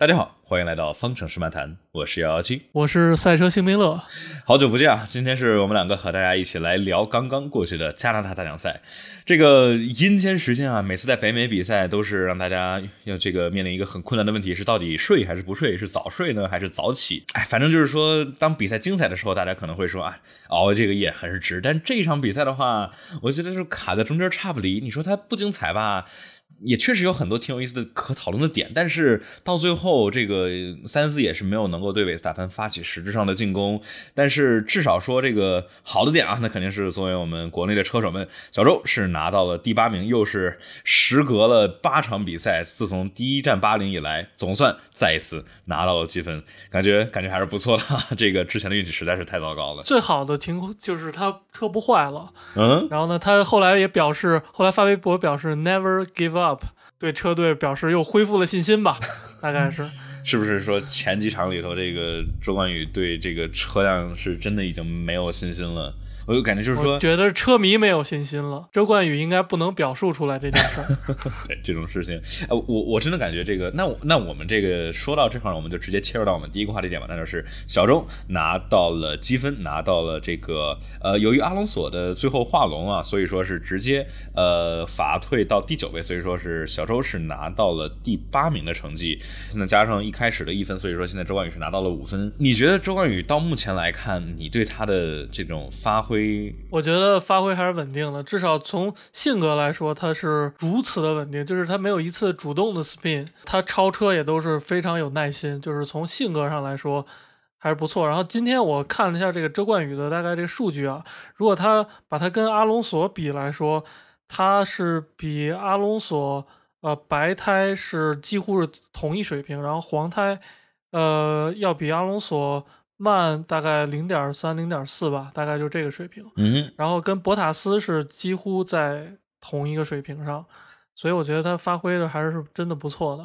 大家好，欢迎来到方程式漫谈，我是幺幺七，我是赛车星冰乐，好久不见啊！今天是我们两个和大家一起来聊刚刚过去的加拿大大奖赛。这个阴间时间啊，每次在北美比赛都是让大家要这个面临一个很困难的问题，是到底睡还是不睡，是早睡呢还是早起？哎，反正就是说，当比赛精彩的时候，大家可能会说啊，熬这个夜很是值。但这一场比赛的话，我觉得是卡在中间差不离。你说它不精彩吧？也确实有很多挺有意思的可讨论的点，但是到最后，这个三思也是没有能够对韦斯塔潘发起实质上的进攻。但是至少说这个好的点啊，那肯定是作为我们国内的车手们，小周是拿到了第八名，又是时隔了八场比赛，自从第一站巴林以来，总算再一次拿到了积分，感觉感觉还是不错的。这个之前的运气实在是太糟糕了。最好的情况就是他车不坏了，嗯，然后呢，他后来也表示，后来发微博表示 never give up。Up 对车队表示又恢复了信心吧，大概是，是不是说前几场里头这个周冠宇对这个车辆是真的已经没有信心了？我就感觉就是说，觉得车迷没有信心了。周冠宇应该不能表述出来这件事儿。对这种事情，呃，我我真的感觉这个，那那我们这个说到这块儿，我们就直接切入到我们第一个话题点吧，那就是小周拿到了积分，拿到了这个呃，由于阿隆索的最后画龙啊，所以说是直接呃罚退到第九位，所以说是小周是拿到了第八名的成绩。那加上一开始的一分，所以说现在周冠宇是拿到了五分。你觉得周冠宇到目前来看，你对他的这种发挥？我觉得发挥还是稳定的，至少从性格来说，他是如此的稳定。就是他没有一次主动的 spin，他超车也都是非常有耐心。就是从性格上来说还是不错。然后今天我看了一下这个周冠宇的大概这个数据啊，如果他把他跟阿隆索比来说，他是比阿隆索呃白胎是几乎是同一水平，然后黄胎呃要比阿隆索。慢大概零点三、零点四吧，大概就这个水平。嗯，然后跟博塔斯是几乎在同一个水平上，所以我觉得他发挥的还是真的不错的。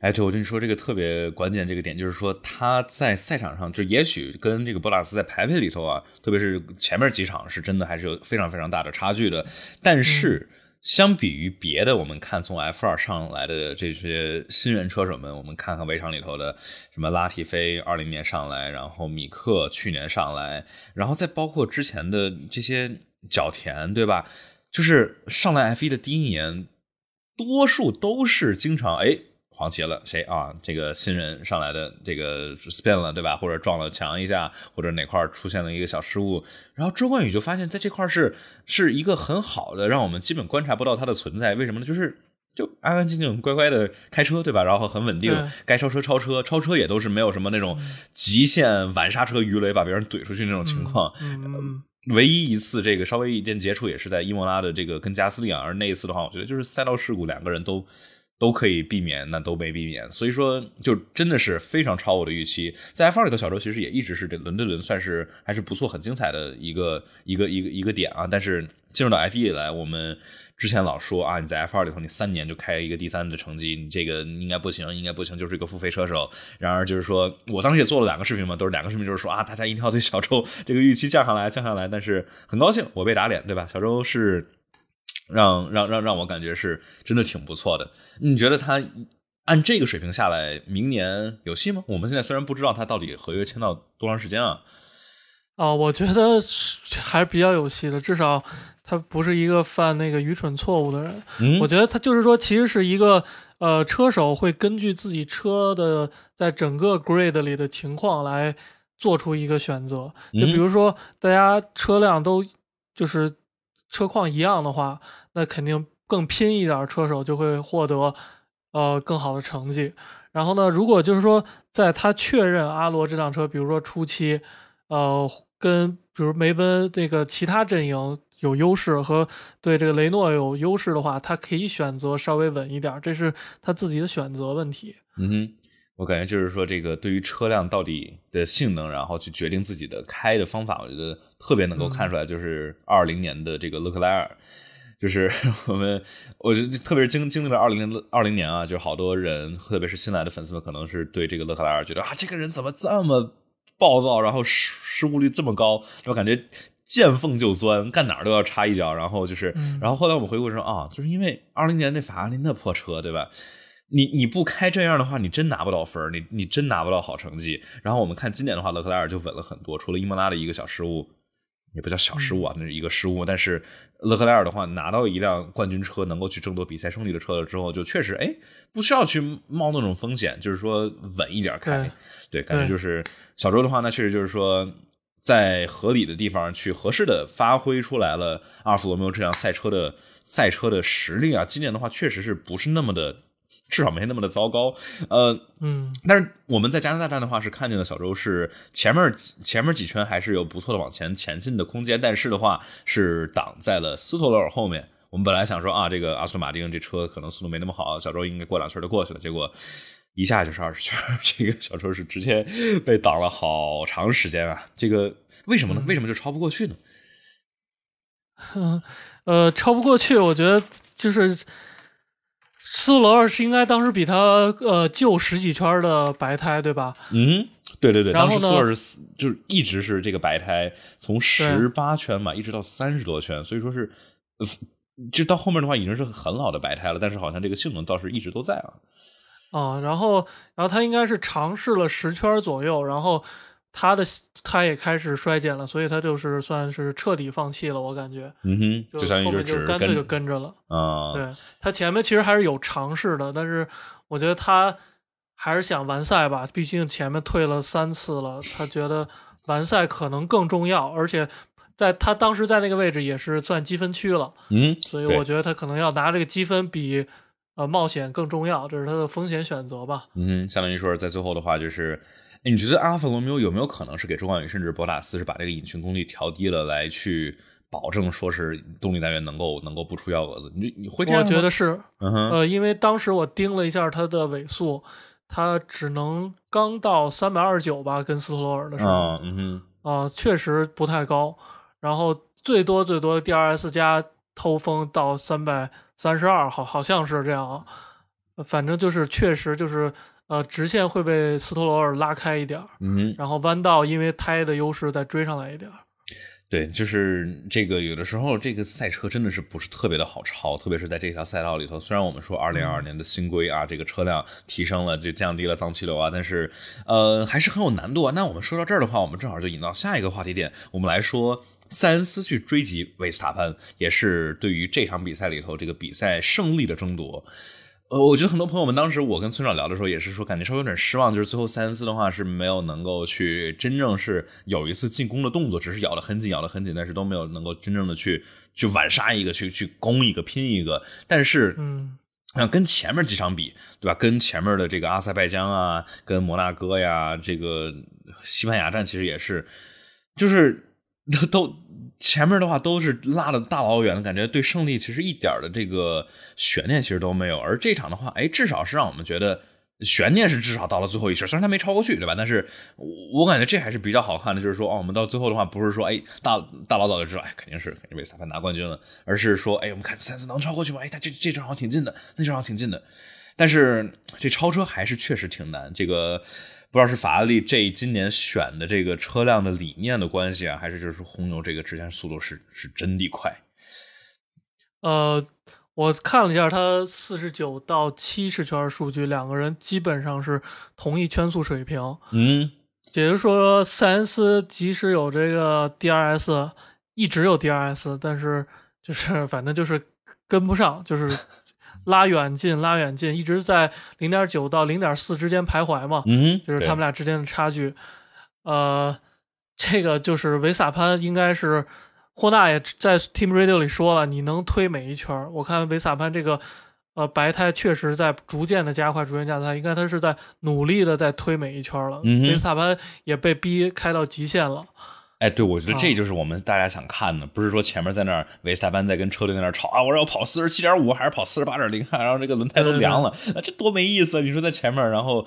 哎，对，我跟你说这个特别关键这个点，就是说他在赛场上，就也许跟这个博塔斯在排位里头啊，特别是前面几场是真的还是有非常非常大的差距的，但是。相比于别的，我们看从 F 二上来的这些新人车手们，我们看看围场里头的什么拉提菲，二零年上来，然后米克去年上来，然后再包括之前的这些角田，对吧？就是上来 F 一的第一年，多数都是经常哎。黄旗了谁啊？这个新人上来的这个 spin 了对吧？或者撞了墙一下，或者哪块出现了一个小失误，然后周冠宇就发现在这块是是一个很好的，让我们基本观察不到他的存在。为什么呢？就是就安安静静乖乖的开车对吧？然后很稳定，该超车超车，超车也都是没有什么那种极限晚刹车鱼雷把别人怼出去那种情况。嗯，唯一一次这个稍微一点接触也是在伊莫拉的这个跟加斯利昂，而那一次的话，我觉得就是赛道事故，两个人都。都可以避免，那都没避免，所以说就真的是非常超我的预期。在 F 二里头，小周其实也一直是这轮对轮算是还是不错、很精彩的一个一个一个一个点啊。但是进入到 F 一来，我们之前老说啊，你在 F 二里头你三年就开一个第三的成绩，你这个应该不行，应该不行，就是一个付费车手。然而就是说我当时也做了两个视频嘛，都是两个视频，就是说啊，大家一定要对小周这个预期降下来，降下来。但是很高兴我被打脸，对吧？小周是。让让让让我感觉是真的挺不错的。你觉得他按这个水平下来，明年有戏吗？我们现在虽然不知道他到底合约签到多长时间啊。哦，我觉得还是比较有戏的，至少他不是一个犯那个愚蠢错误的人。嗯我觉得他就是说，其实是一个呃，车手会根据自己车的在整个 grade 里的情况来做出一个选择。就比如说，大家车辆都就是车况一样的话。那肯定更拼一点，车手就会获得呃更好的成绩。然后呢，如果就是说在他确认阿罗这辆车，比如说初期，呃，跟比如梅奔这个其他阵营有优势和对这个雷诺有优势的话，他可以选择稍微稳一点，这是他自己的选择问题。嗯哼，我感觉就是说这个对于车辆到底的性能，然后去决定自己的开的方法，我觉得特别能够看出来，就是二零年的这个勒克莱尔。就是 我们，我觉得特别是经经历了二零二零年啊，就好多人，特别是新来的粉丝们，可能是对这个勒克莱尔觉得啊，这个人怎么这么暴躁，然后失失误率这么高，我感觉见缝就钻，干哪儿都要插一脚，然后就是，然后后来我们回顾说啊，就是因为二零年那法拉利那破车，对吧？你你不开这样的话，你真拿不到分你你真拿不到好成绩。然后我们看今年的话，勒克莱尔就稳了很多，除了伊莫拉的一个小失误，也不叫小失误啊，那是一个失误。但是勒克莱尔的话，拿到一辆冠军车，能够去争夺比赛胜利的车了之后，就确实哎，不需要去冒那种风险，就是说稳一点开。对，感觉就是小周的话，那确实就是说在合理的地方去合适的发挥出来了阿尔弗罗密欧这辆赛车的赛车的实力啊。今年的话，确实是不是那么的。至少没那么的糟糕，呃，嗯，但是我们在加拿大站的话是看见了小周是前面前面几圈还是有不错的往前前进的空间，但是的话是挡在了斯托罗尔后面。我们本来想说啊，这个阿斯顿马丁这车可能速度没那么好，小周应该过两圈就过去了，结果一下就是二十圈，这个小周是直接被挡了好长时间啊！这个为什么呢？为什么就超不过去呢？呃，超不过去，我觉得就是。斯罗尔是应该当时比他呃旧十几圈的白胎对吧？嗯，对对对。然后斯罗尔是就是一直是这个白胎，从十八圈嘛一直到三十多圈，所以说是，就到后面的话已经是很老的白胎了，但是好像这个性能倒是一直都在啊。啊，然后然后他应该是尝试了十圈左右，然后。他的他也开始衰减了，所以他就是算是彻底放弃了，我感觉。嗯哼，就后面就干脆就跟着了。啊，对他前面其实还是有尝试的，但是我觉得他还是想完赛吧，毕竟前面退了三次了，他觉得完赛可能更重要，而且在他当时在那个位置也是算积分区了。嗯，所以我觉得他可能要拿这个积分比呃冒险更重要，这是他的风险选择吧。嗯，相当于说在最后的话就是。你觉得阿尔法罗密欧有没有可能是给周冠宇甚至博塔斯是把这个引擎功率调低了，来去保证说是动力单元能够能够不出幺蛾子？你你会这样我觉得是，嗯，呃，因为当时我盯了一下它的尾速，它只能刚到三百二十九吧，跟斯托罗尔的时候，嗯哼，啊，确实不太高。然后最多最多 DRS 加偷风到三百三十二，好好像是这样啊，反正就是确实就是。呃，直线会被斯托罗尔拉开一点儿，嗯，然后弯道因为胎的优势再追上来一点儿。对，就是这个有的时候这个赛车真的是不是特别的好超，特别是在这条赛道里头。虽然我们说二零二二年的新规啊，这个车辆提升了，就降低了脏气流啊，但是呃还是很有难度啊。那我们说到这儿的话，我们正好就引到下一个话题点，我们来说塞恩斯去追击维斯塔潘，也是对于这场比赛里头这个比赛胜利的争夺。呃，我觉得很多朋友们当时我跟村长聊的时候，也是说感觉稍微有点失望，就是最后塞恩斯的话是没有能够去真正是有一次进攻的动作，只是咬得很紧，咬得很紧，但是都没有能够真正的去去晚杀一个，去去攻一个，拼一个。但是，嗯，跟前面几场比，对吧？跟前面的这个阿塞拜疆啊，跟摩纳哥呀，这个西班牙站其实也是，就是都都。前面的话都是拉的大老远的感觉，对胜利其实一点的这个悬念其实都没有。而这场的话，哎，至少是让我们觉得悬念是至少到了最后一圈，虽然他没超过去，对吧？但是我感觉这还是比较好看的，就是说，哦，我们到最后的话，不是说，哎，大大老早就知道，哎，肯定是肯定被裁判拿冠军了，而是说，哎，我们看三次能超过去吗？哎，他这这正好像挺近的，那正好像挺近的。但是这超车还是确实挺难，这个。不知道是法拉利这今年选的这个车辆的理念的关系啊，还是就是红牛这个直线速度是是真的快。呃，我看了一下他四十九到七十圈数据，两个人基本上是同一圈速水平。嗯，也就是说，塞恩斯即使有这个 DRS，一直有 DRS，但是就是反正就是跟不上，就是。拉远近，拉远近，一直在零点九到零点四之间徘徊嘛，嗯，就是他们俩之间的差距。呃，这个就是维萨潘，应该是霍纳也在 Team Radio 里说了，你能推每一圈。我看维萨潘这个呃白胎确实在逐渐的加快，逐渐加快，应该他是在努力的在推每一圈了。维萨潘也被逼开到极限了。哎，对，我觉得这就是我们大家想看的，不是说前面在那儿维斯塔潘在跟车队在那儿吵啊，我要跑四十七点五还是跑四十八点零，然后这个轮胎都凉了，那这多没意思！你说在前面，然后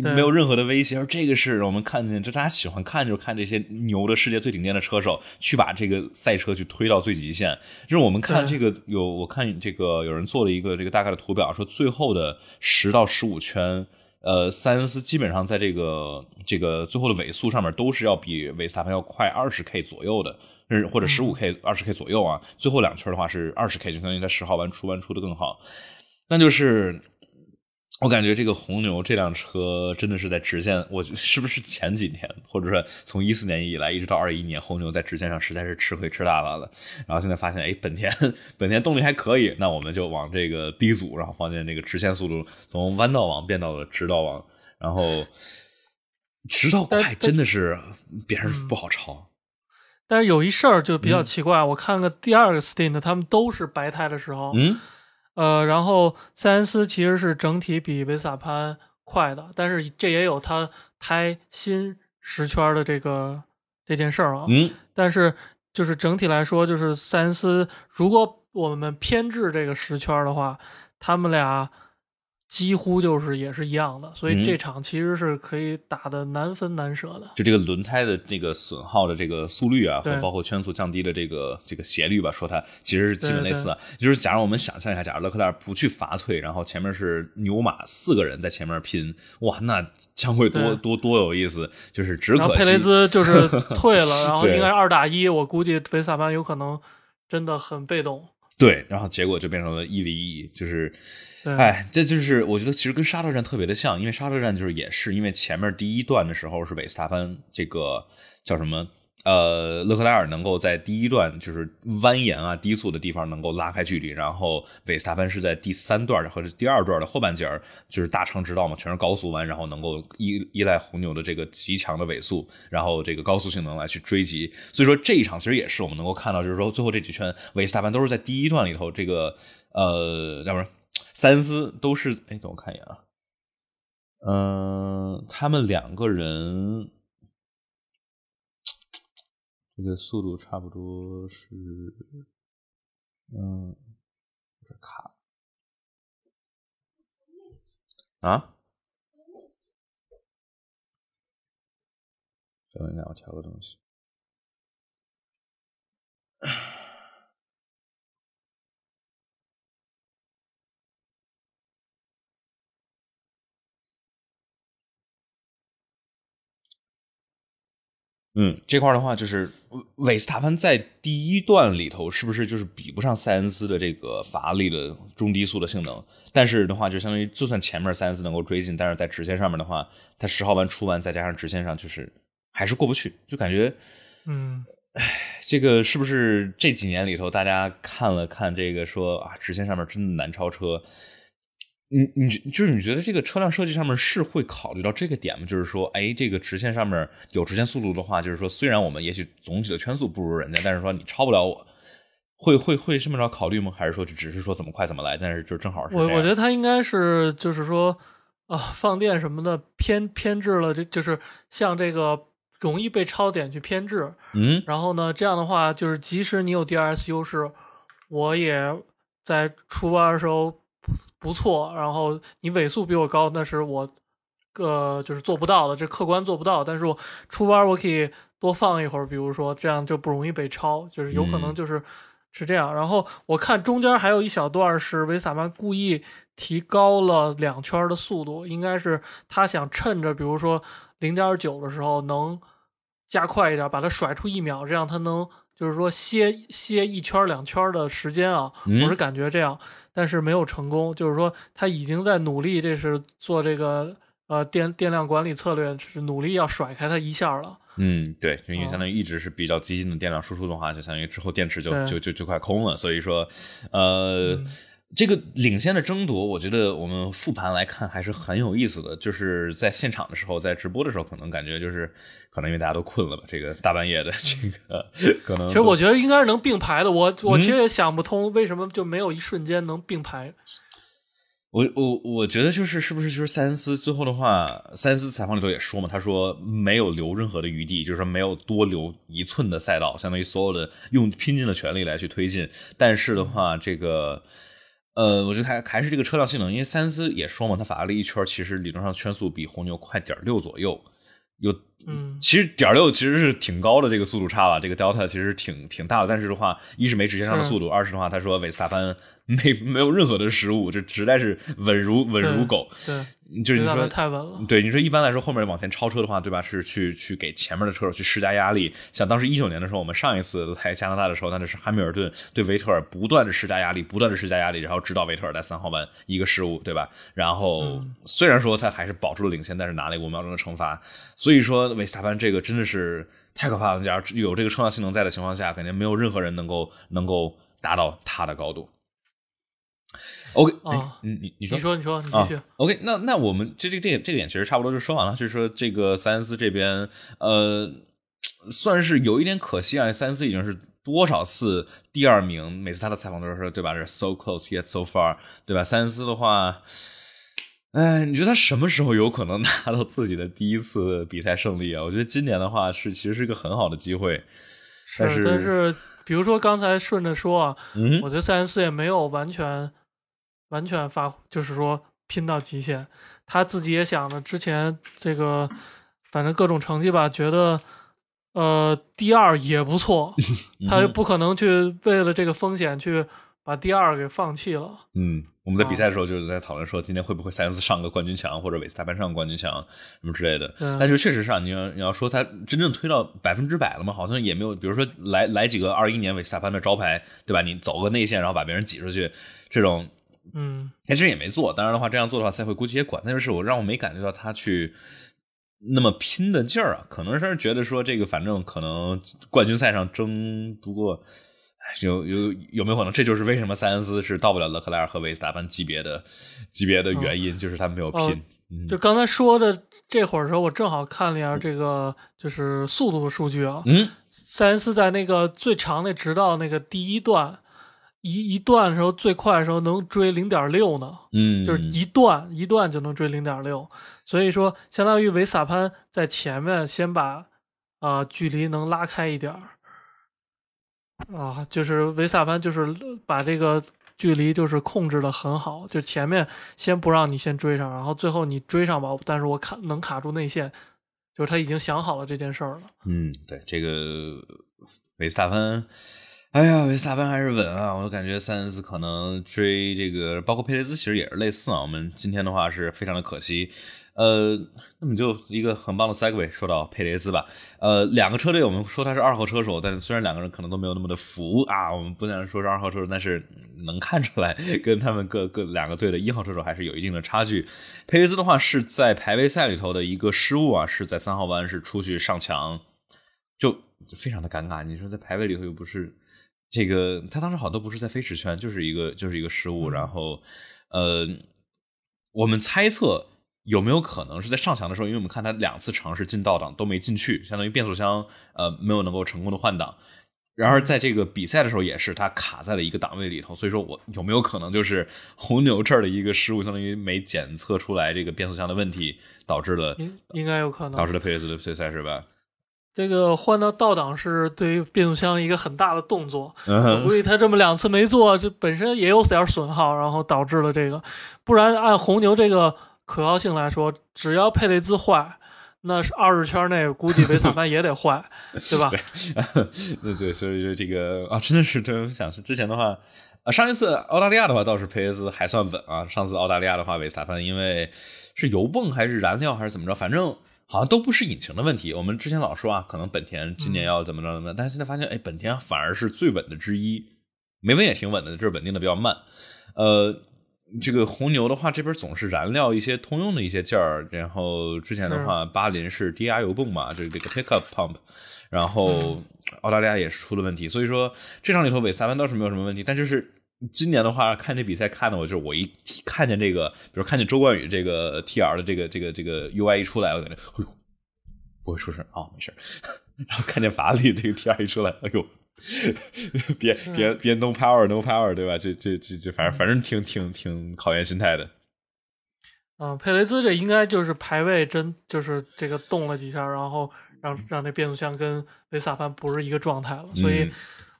没有任何的威胁，这个是我们看见，就大家喜欢看，就看这些牛的世界最顶尖的车手去把这个赛车去推到最极限。就是我们看这个有，我看这个有人做了一个这个大概的图表，说最后的十到十五圈。呃，塞恩斯基本上在这个这个最后的尾速上面都是要比维斯塔潘要快二十 K 左右的，或者十五 K、二十 K 左右啊。最后两圈的话是二十 K，就相当于在十号弯出弯出的更好。那就是我感觉这个红牛这辆车真的是在直线，我是不是前几年，或者说从一四年以来一直到二一年，红牛在直线上实在是吃亏吃大发了。然后现在发现，哎，本田本田动力还可以，那我们就往这个低组，然后发现这个直线速度，从弯道网变到了直道网，然后直道快真的是别人不好超。但是有一事儿就比较奇怪，我看个第二个 stint，他们都是白胎的时候，嗯。呃，然后塞恩斯其实是整体比维斯塔潘快的，但是这也有他胎新十圈的这个这件事儿啊。嗯，但是就是整体来说，就是塞恩斯，如果我们偏置这个十圈的话，他们俩。几乎就是也是一样的，所以这场其实是可以打的难分难舍的。就这个轮胎的这个损耗的这个速率啊，和包括圈速降低的这个这个斜率吧，说它其实是基本类似。就是假如我们想象一下，假如勒克莱尔不去罚退，然后前面是牛马四个人在前面拼，哇，那将会多多多有意思。就是只可惜佩雷兹就是 退了，然后应该二打一，我估计维萨班有可能真的很被动。对，然后结果就变成了一 v 一，就是，哎，这就是我觉得其实跟沙特站特别的像，因为沙特站就是也是因为前面第一段的时候是韦斯塔潘这个叫什么？呃，勒克莱尔能够在第一段就是蜿蜒啊、低速的地方能够拉开距离，然后韦斯塔潘是在第三段或者第二段的后半截儿，就是大长直道嘛，全是高速弯，然后能够依依赖红牛的这个极强的尾速，然后这个高速性能来去追击。所以说这一场其实也是我们能够看到，就是说最后这几圈韦斯塔潘都是在第一段里头，这个呃，要不然塞恩斯都是，哎，等我看一眼啊，嗯，他们两个人。这个速度差不多是，嗯，这卡啊，等一下，我调个东西。嗯，这块的话就是韦斯塔潘在第一段里头是不是就是比不上塞恩斯的这个法拉利的中低速的性能？但是的话，就相当于就算前面塞恩斯能够追进，但是在直线上面的话，他十号弯出弯再加上直线上就是还是过不去，就感觉，嗯，哎，这个是不是这几年里头大家看了看这个说啊，直线上面真的难超车？你你就是你觉得这个车辆设计上面是会考虑到这个点吗？就是说，哎，这个直线上面有直线速度的话，就是说，虽然我们也许总体的圈速不如人家，但是说你超不了我，会会会这么着考虑吗？还是说只是说怎么快怎么来？但是就正好是我我觉得他应该是就是说啊，放电什么的偏偏置了，这就是像这个容易被超点去偏置，嗯，然后呢，这样的话就是即使你有 DRS 优势，我也在出弯的时候。不错，然后你尾速比我高，那是我，呃，就是做不到的，这客观做不到。但是我出弯我可以多放一会儿，比如说这样就不容易被超，就是有可能就是是这样。然后我看中间还有一小段是维萨曼故意提高了两圈的速度，应该是他想趁着比如说零点九的时候能加快一点，把它甩出一秒，这样他能就是说歇歇一圈两圈的时间啊，我是感觉这样。但是没有成功，就是说他已经在努力，这是做这个呃电电量管理策略，是努力要甩开它一下了。嗯，对，因为相当于一直是比较激进的电量输出的话，就相当于之后电池就就就就快空了。所以说，呃。这个领先的争夺，我觉得我们复盘来看还是很有意思的。就是在现场的时候，在直播的时候，可能感觉就是可能因为大家都困了吧，这个大半夜的，这个可能。其实我觉得应该是能并排的。我我其实也想不通，为什么就没有一瞬间能并排。我我我觉得就是是不是就是塞恩斯最后的话，塞恩斯采访里头也说嘛，他说没有留任何的余地，就是说没有多留一寸的赛道，相当于所有的用拼尽了全力来去推进。但是的话，这个。呃，我觉得还还是这个车辆性能，因为三思也说嘛，他法拉利一圈其实理论上圈速比红牛快点六左右，有，嗯，其实点六其实是挺高的这个速度差了，这个 delta 其实挺挺大的，但是的话，一是没直线上的速度，二是的话，他说维斯塔潘没没有任何的失误，就实在是稳如稳如狗，对，就是你说太稳了。对，你说一般来说后面往前超车的话，对吧？是去去给前面的车手去施加压力。像当时一九年的时候，我们上一次来加拿大的时候，那就是汉密尔顿对维特尔不断的施加压力，不断的施加压力，然后直到维特尔在三号弯一个失误，对吧？然后虽然说他还是保住了领先，但是拿了一个五秒钟的惩罚。所以说维斯塔潘这个真的是太可怕了。假如有这个车辆性能在的情况下，肯定没有任何人能够能够达到他的高度。OK 啊，你你你说你说你说你继续。OK，那那我们这这这这个点其实差不多就说完了。就是说这个塞恩斯这边，呃，算是有一点可惜啊。塞恩斯已经是多少次第二名，每次他的采访都是说，对吧？是 so close yet so far，对吧？塞恩斯的话，哎，你觉得他什么时候有可能拿到自己的第一次比赛胜利啊？我觉得今年的话是其实是一个很好的机会，但是但是比如说刚才顺着说啊，我觉得塞恩斯也没有完全。完全发就是说拼到极限，他自己也想着之前这个，反正各种成绩吧，觉得呃第二也不错，他又不可能去为了这个风险去把第二给放弃了。嗯，我们在比赛的时候就是在讨论说，今天会不会塞恩斯上个冠军墙或者韦斯塔潘上冠军墙什么之类的。但是确实上，你要你要说他真正推到百分之百了吗？好像也没有。比如说来来几个二一年韦斯塔潘的招牌，对吧？你走个内线，然后把别人挤出去，这种。嗯，他其实也没做。当然的话，这样做的话，赛会估计也管。但就是我让我没感觉到他去那么拼的劲儿啊。可能是觉得说这个，反正可能冠军赛上争不过，有有有没有可能？这就是为什么塞恩斯是到不了勒克莱尔和维斯塔潘级别的级别的原因，就是他没有拼。就刚才说的这会儿时候，我正好看了一下这个就是速度的数据啊。嗯，塞恩斯在那个最长的直道那个第一段。一一段的时候最快的时候能追零点六呢，嗯，就是一段一段就能追零点六，所以说相当于维萨潘在前面先把啊距离能拉开一点儿，啊，就是维萨潘就是把这个距离就是控制的很好，就前面先不让你先追上，然后最后你追上吧，但是我卡能卡住内线，就是他已经想好了这件事儿了。嗯，对，这个维斯塔潘。哎呀，维斯塔潘还是稳啊！我感觉塞恩斯可能追这个，包括佩雷兹其实也是类似啊。我们今天的话是非常的可惜，呃，那么就一个很棒的 segue 说到佩雷兹吧。呃，两个车队我们说他是二号车手，但是虽然两个人可能都没有那么的服啊，我们不能说是二号车手，但是能看出来跟他们各各两个队的一号车手还是有一定的差距。佩雷兹的话是在排位赛里头的一个失误啊，是在三号弯是出去上墙，就非常的尴尬。你说在排位里头又不是。这个他当时好像都不是在飞驰圈，就是一个就是一个失误。然后，呃，我们猜测有没有可能是在上墙的时候，因为我们看他两次尝试进倒档都没进去，相当于变速箱呃没有能够成功的换挡。然而在这个比赛的时候也是他卡在了一个档位里头，所以说我有没有可能就是 红牛这儿的一个失误，相当于没检测出来这个变速箱的问题，导致了应该有可能导致了佩雷兹的退赛是吧？这个换到倒档是对于变速箱一个很大的动作，我估计他这么两次没做，这本身也有点损耗，然后导致了这个。不然按红牛这个可靠性来说，只要佩雷兹坏，那是二十圈内估计维斯塔潘也得坏，对吧？对，那 对，所以说这个啊，真的是真想是之前的话，啊，上一次澳大利亚的话倒是佩雷兹还算稳啊，上次澳大利亚的话维斯塔潘因为是油泵还是燃料还是怎么着，反正。好像都不是引擎的问题。我们之前老说啊，可能本田今年要怎么着怎么，但是现在发现，哎，本田反而是最稳的之一。梅奔也挺稳的，就是稳定的比较慢。呃，这个红牛的话，这边总是燃料一些通用的一些件儿。然后之前的话，巴林是低压油泵嘛，就是这个 pickup pump。然后澳大利亚也是出了问题，所以说这场里头尾三弯倒是没有什么问题，但就是。今年的话，看这比赛看的我就是我一看见这个，比如看见周冠宇这个 T R 的这个这个这个 U I 一出来，我感觉哎呦不会出事啊，没事然后看见法拉利这个 T R 一出来，哎呦 别别别 No Power No Power 对吧？这这这这反正反正挺挺挺考验心态的。嗯，佩雷兹这应该就是排位真就是这个动了几下，然后让让那变速箱跟维萨潘不是一个状态了，所以。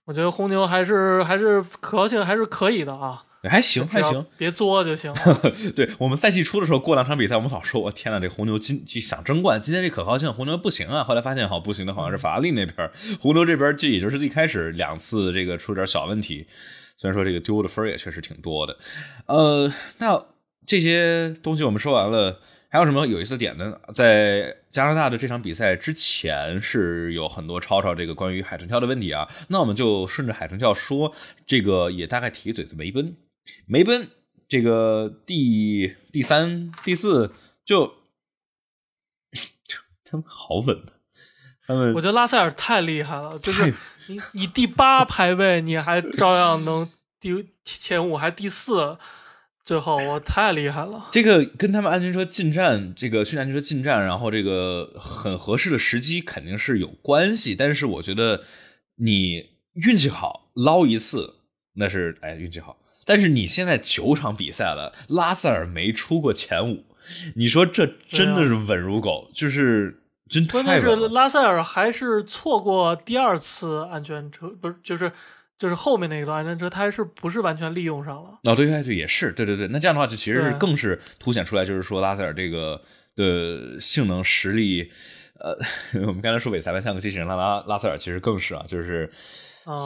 我觉得红牛还是还是可靠性还是可以的啊，还行还行，别作就行。对我们赛季初的时候过两场比赛，我们老说，我天呐，这红牛今就想争冠，今天这可靠性红牛不行啊。后来发现好不行的好像是法拉利那边，红牛这边就也就是一开始两次这个出点小问题，虽然说这个丢的分也确实挺多的。呃，那这些东西我们说完了，还有什么有意思的点呢？在加拿大的这场比赛之前是有很多吵吵这个关于海豚跳的问题啊，那我们就顺着海豚跳说，这个也大概提一嘴子梅奔，梅奔？这个第第三、第四 就他们好稳的，他们我觉得拉塞尔太厉害了，就是你你第八排位你还照样能第前五还第四。最后我太厉害了，这个跟他们安全车进站，这个训练安全车进站，然后这个很合适的时机肯定是有关系。但是我觉得你运气好捞一次那是哎运气好，但是你现在九场比赛了，拉塞尔没出过前五，你说这真的是稳如狗，就是真太稳。关键是拉塞尔还是错过第二次安全车，不是就是。就是后面那一段安全车，它还是不是完全利用上了？哦，对对对，也是，对对对。那这样的话，就其实是更是凸显出来，就是说拉塞尔这个的性能实力，呃，我们刚才说韦裁判像个机器人，拉拉拉塞尔其实更是啊，就是。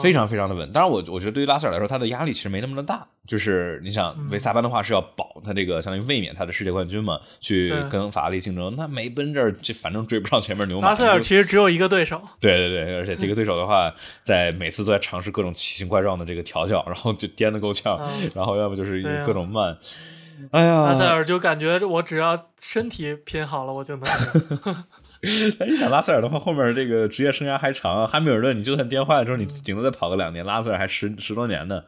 非常非常的稳，当然我我觉得对于拉塞尔来说，他的压力其实没那么的大。就是你想维萨班的话是要保他这个相当于卫冕他的世界冠军嘛，去跟法拉利竞争。那梅奔这儿就反正追不上前面牛马。拉塞尔其实只有一个对手。对对对，而且这个对手的话，在每次都在尝试各种奇形怪状的这个调教，然后就颠得够呛，然后要不就是各种慢。哎呀，拉塞尔就感觉我只要身体拼好了，我就能。你想拉塞尔的话，后面这个职业生涯还长。汉密尔顿，你就算颠坏了之后，你顶多再跑个两年。拉塞尔还十十多年呢。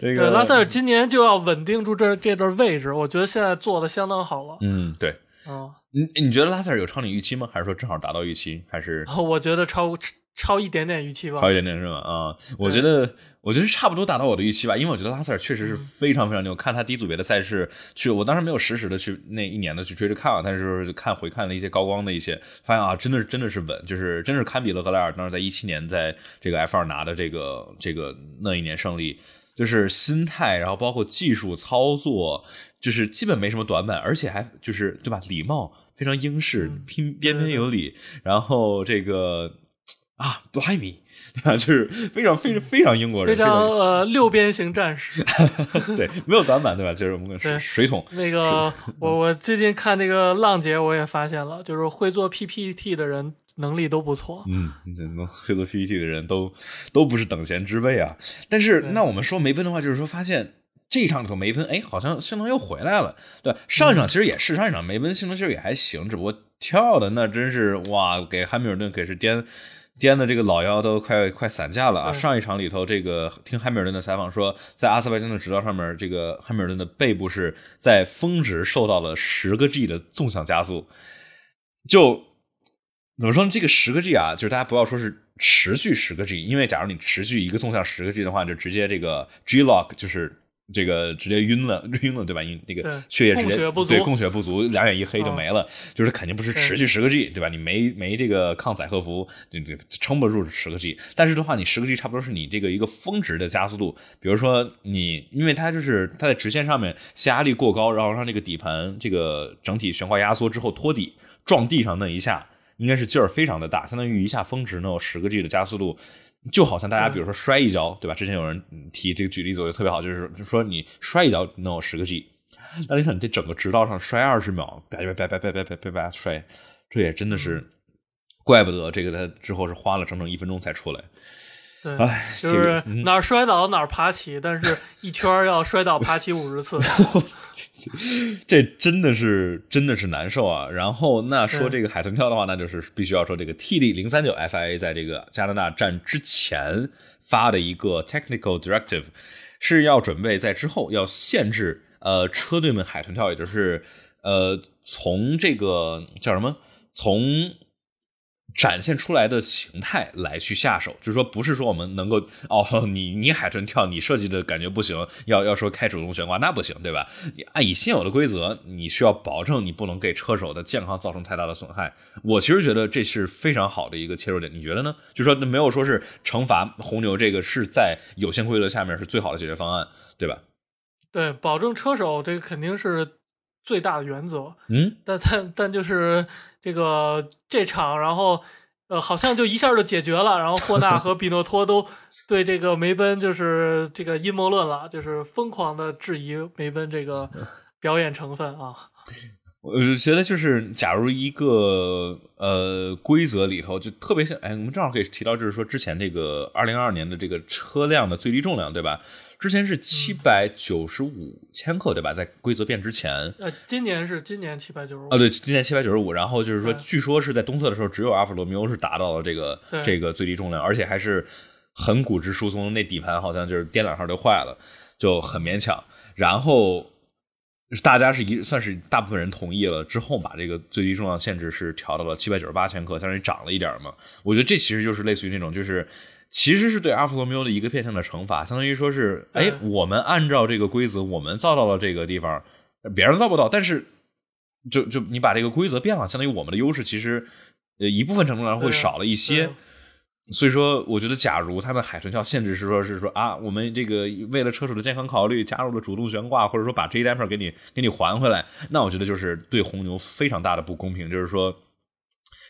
这个拉塞尔今年就要稳定住这这段位置，我觉得现在做的相当好了。嗯，对。哦，你你觉得拉塞尔有超你预期吗？还是说正好达到预期？还是？我觉得超。超一点点预期吧，超一点点是吧？啊，我觉得，我觉得差不多达到我的预期吧，因为我觉得拉塞尔确实是非常非常牛。看他第一组别的赛事，去我当时没有实时的去那一年的去追着看啊，但是看回看了一些高光的一些，发现啊，真的是真的是稳，就是真是堪比勒克莱尔当时在一七年在这个 F 二拿的这个这个那一年胜利，就是心态，然后包括技术操作，就是基本没什么短板，而且还就是对吧？礼貌非常英式，拼彬彬有礼，然后这个。啊，多海米，对吧？就是非常非常非常英国人，非常呃六边形战士，对，没有短板，对吧？就是我们水水桶。那个，我我最近看那个浪姐，我也发现了，就是会做 PPT 的人能力都不错。嗯，能会做 PPT 的人都都不是等闲之辈啊。但是，那我们说梅奔的话，就是说发现这一场里头梅奔，哎，好像性能又回来了。对，上一场其实也是上一场梅奔性能其实也还行，只不过跳的那真是哇，给汉密尔顿可是颠。颠的这个老腰都快快散架了啊！上一场里头，这个听汉密尔顿的采访说，在阿塞拜疆的直道上面，这个汉密尔顿的背部是在峰值受到了十个 G 的纵向加速。就怎么说呢？这个十个 G 啊，就是大家不要说是持续十个 G，因为假如你持续一个纵向十个 G 的话，就直接这个 G lock 就是。这个直接晕了，晕了，对吧？因那个血液直接对供血不足，两眼一黑就没了。就是肯定不是持续十个 G，对吧？你没没这个抗载荷服，撑不住十个 G。但是的话，你十个 G 差不多是你这个一个峰值的加速度。比如说你，因为它就是它在直线上面下压力过高，然后让这个底盘这个整体悬挂压缩之后托底撞地上那一下，应该是劲儿非常的大，相当于一下峰值能有十个 G 的加速度。就好像大家比如说摔一跤，对吧？之前有人提这个举例子我觉得特别好，就是说你摔一跤能有十个 G，那你想你这整个直道上摔二十秒，叭叭叭叭叭叭叭叭摔，这也真的是怪不得这个他之后是花了整整一分钟才出来。对，就是哪儿摔倒哪儿爬起，但是一圈要摔倒爬起五十次。这真的是真的是难受啊！然后那说这个海豚跳的话，那就是必须要说这个 T D 零三九 FIA 在这个加拿大站之前发的一个 Technical Directive，是要准备在之后要限制呃车队们海豚跳，也就是呃从这个叫什么从。展现出来的形态来去下手，就是说不是说我们能够哦，你你海豚跳你设计的感觉不行，要要说开主动悬挂那不行，对吧？你按以现有的规则，你需要保证你不能给车手的健康造成太大的损害。我其实觉得这是非常好的一个切入点，你觉得呢？就说没有说是惩罚红牛这个是在有限规则下面是最好的解决方案，对吧？对，保证车手这肯定是最大的原则。嗯，但但但就是。这个这场，然后呃，好像就一下就解决了。然后霍纳和比诺托都 对这个梅奔就是这个阴谋论了，就是疯狂的质疑梅奔这个 表演成分啊。我就觉得，就是假如一个呃规则里头，就特别像，哎，我们正好可以提到，就是说之前这个二零二二年的这个车辆的最低重量，对吧？之前是七百九十五千克，对吧？在规则变之前，呃，今年是今年七百九十五啊，对，今年七百九十五。然后就是说，据说是在东侧的时候，只有阿尔法罗密欧是达到了这个这个最低重量，而且还是很骨质疏松，那底盘好像就是颠两下就坏了，就很勉强。然后。大家是一算是大部分人同意了之后，把这个最低重量限制是调到了七百九十八千克，相当于涨了一点嘛。我觉得这其实就是类似于那种，就是其实是对阿尔法罗密欧的一个变相的惩罚，相当于说是，哎，我们按照这个规则，我们造到了这个地方，别人造不到，但是就就你把这个规则变了，相当于我们的优势其实呃一部分程度上会少了一些。所以说，我觉得，假如他们海豚跳限制是说，是说啊，我们这个为了车手的健康考虑，加入了主动悬挂，或者说把 J damper 给你给你还回来，那我觉得就是对红牛非常大的不公平。就是说，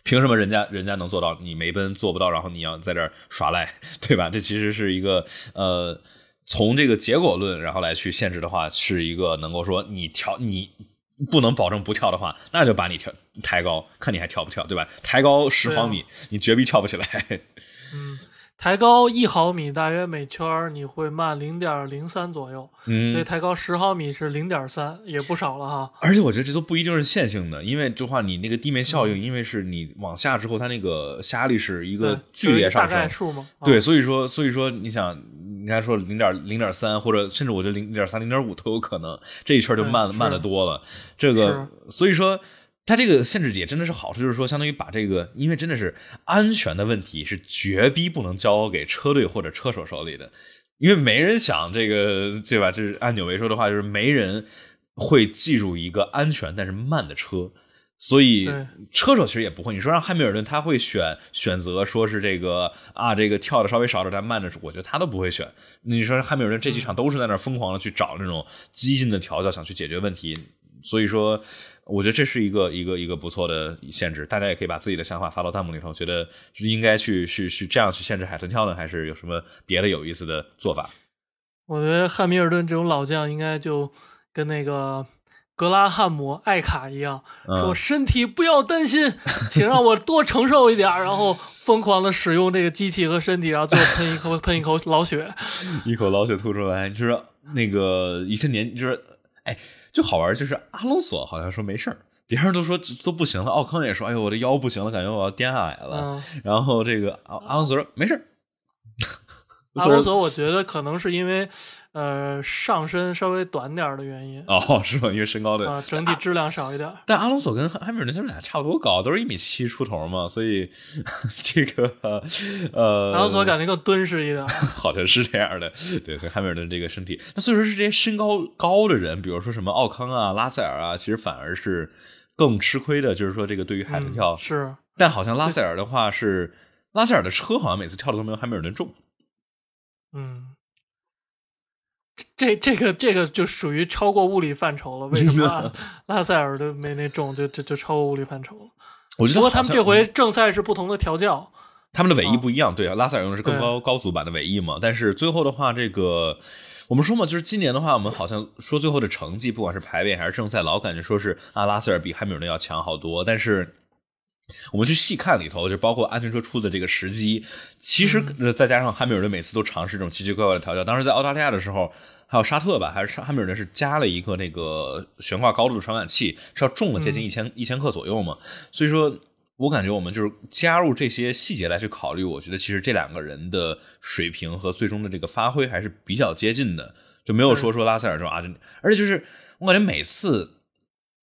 凭什么人家人家能做到，你梅奔做不到，然后你要在这儿耍赖，对吧？这其实是一个呃，从这个结果论然后来去限制的话，是一个能够说你调你。不能保证不跳的话，那就把你跳抬高，看你还跳不跳，对吧？抬高十毫米，你绝逼跳不起来。嗯。抬高一毫米，大约每圈你会慢零点零三左右。嗯，所以抬高十毫米是零点三，也不少了哈。而且我觉得这都不一定是线性的，因为这话你那个地面效应，因为是你往下之后，它那个下压力是一个剧烈上升。数吗？对，所以说，所以说，你想，你刚才说零点零点三，或者甚至我觉得零点三、零点五都有可能，这一圈就慢慢的多了。这个，所以说。它这个限制也真的是好处，就是说，相当于把这个，因为真的是安全的问题是绝逼不能交给车队或者车手手里的，因为没人想这个，对吧？就是按纽维说的话，就是没人会记住一个安全但是慢的车，所以车手其实也不会。你说让汉密尔顿他会选选择说是这个啊，这个跳的稍微少点但慢的，我觉得他都不会选。你说汉密尔顿这几场都是在那疯狂的去找那种激进的调教，想去解决问题，所以说。我觉得这是一个一个一个不错的限制，大家也可以把自己的想法发到弹幕里头，觉得是应该去是是这样去限制海豚跳呢，还是有什么别的有意思的做法？我觉得汉密尔顿这种老将应该就跟那个格拉汉姆艾卡一样，说身体不要担心，请让我多承受一点，然后疯狂的使用这个机器和身体，然后最后喷一口喷一口老血，一口老血吐出来，就是那个一些年就是哎。就好玩，就是阿隆索好像说没事儿，别人都说都不行了，奥康也说，哎呦，我的腰不行了，感觉我要颠下来了。然后这个阿阿隆索说没事儿。阿隆 索，我觉得可能是因为。呃，上身稍微短点的原因哦，是吗？因为身高的啊，整体质量少一点。但阿隆索跟汉密尔顿他们俩差不多高，都是一米七出头嘛，所以 这个呃，阿隆索感觉更敦实一点，好像是这样的。对，所以汉密尔顿这个身体，那所以说是这些身高高的人，比如说什么奥康啊、拉塞尔啊，其实反而是更吃亏的。就是说，这个对于海豚跳是，但好像拉塞尔的话是拉塞尔的车，好像每次跳的都没有汉密尔顿重。嗯。这这个这个就属于超过物理范畴了。为什么拉塞尔的没那种，就就就超过物理范畴了？我觉得不过他们这回正赛是不同的调教，他们的尾翼不一样。对啊，拉塞尔用的是更高高阻版的尾翼嘛。但是最后的话，这个我们说嘛，就是今年的话，我们好像说最后的成绩，不管是排位还是正赛，老感觉说是啊拉塞尔比汉密尔顿要强好多。但是我们去细看里头，就包括安全车出的这个时机，其实再加上汉密尔顿每次都尝试这种奇奇怪怪的调教。当时在澳大利亚的时候。还有沙特吧，还是汉密尔顿是加了一个那个悬挂高度的传感器，是要重了接近一千一千克左右嘛？所以说，我感觉我们就是加入这些细节来去考虑，我觉得其实这两个人的水平和最终的这个发挥还是比较接近的，就没有说说拉塞尔这种啊，而且就是我感觉每次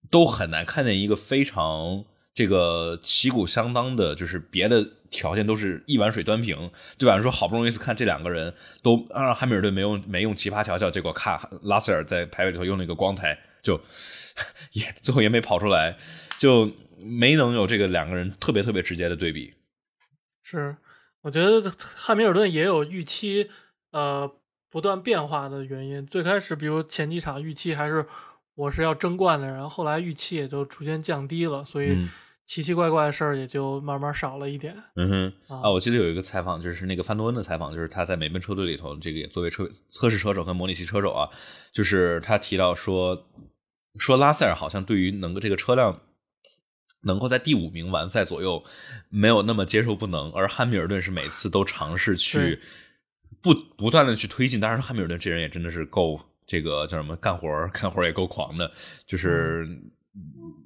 都很难看见一个非常。这个旗鼓相当的，就是别的条件都是一碗水端平，对吧？说好不容易一次看这两个人都让汉密尔顿没用没用奇葩调教，结果看拉塞尔在排位里头用了一个光台，就 也最后也没跑出来，就没能有这个两个人特别特别直接的对比。是，我觉得汉密尔顿也有预期呃不断变化的原因。最开始，比如前几场预期还是我是要争冠的，然后后来预期也就逐渐降低了，所以。奇奇怪怪的事儿也就慢慢少了一点。嗯哼，啊，我记得有一个采访，就是那个范多恩的采访，就是他在美奔车队里头，这个也作为车测试车手和模拟器车手啊，就是他提到说，说拉塞尔好像对于能够这个车辆能够在第五名完赛左右没有那么接受不能，而汉密尔顿是每次都尝试去不不断的去推进。当然，汉密尔顿这人也真的是够这个叫什么干活干活也够狂的，就是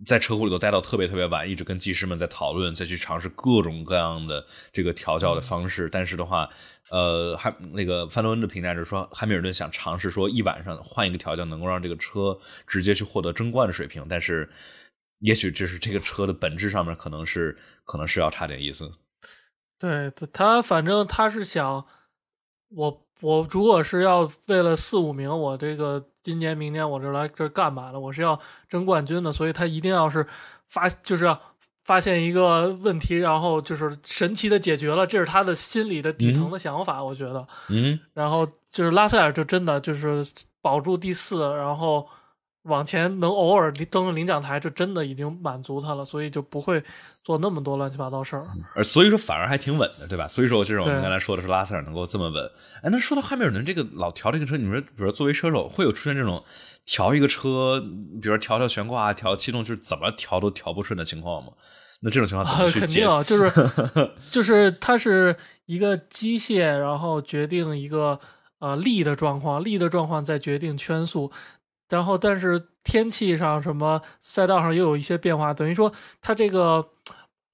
在车库里头待到特别特别晚，一直跟技师们在讨论，再去尝试各种各样的这个调教的方式。但是的话，呃，还那个范德恩的评价就是说，汉密尔顿想尝试说一晚上换一个调教，能够让这个车直接去获得争冠的水平，但是。也许这是这个车的本质上面可能是可能是要差点意思。对他，反正他是想，我我如果是要为了四五名，我这个今年明年我这来这干嘛了？我是要争冠军的，所以他一定要是发就是发现一个问题，然后就是神奇的解决了，这是他的心里的底层的想法，我觉得。嗯。然后就是拉塞尔就真的就是保住第四，然后。往前能偶尔登上领奖台，就真的已经满足他了，所以就不会做那么多乱七八糟事儿。而所以说反而还挺稳的，对吧？所以说这种我们刚才说的是拉塞尔能够这么稳。哎，那说到汉密尔顿这个老调这个车，你说，比如说作为车手，会有出现这种调一个车，比如说调调悬挂、调气动，就是怎么调都调不顺的情况吗？那这种情况怎么去解？肯定就是 就是它是一个机械，然后决定一个呃力的状况，力的状况再决定圈速。然后，但是天气上什么赛道上又有一些变化，等于说它这个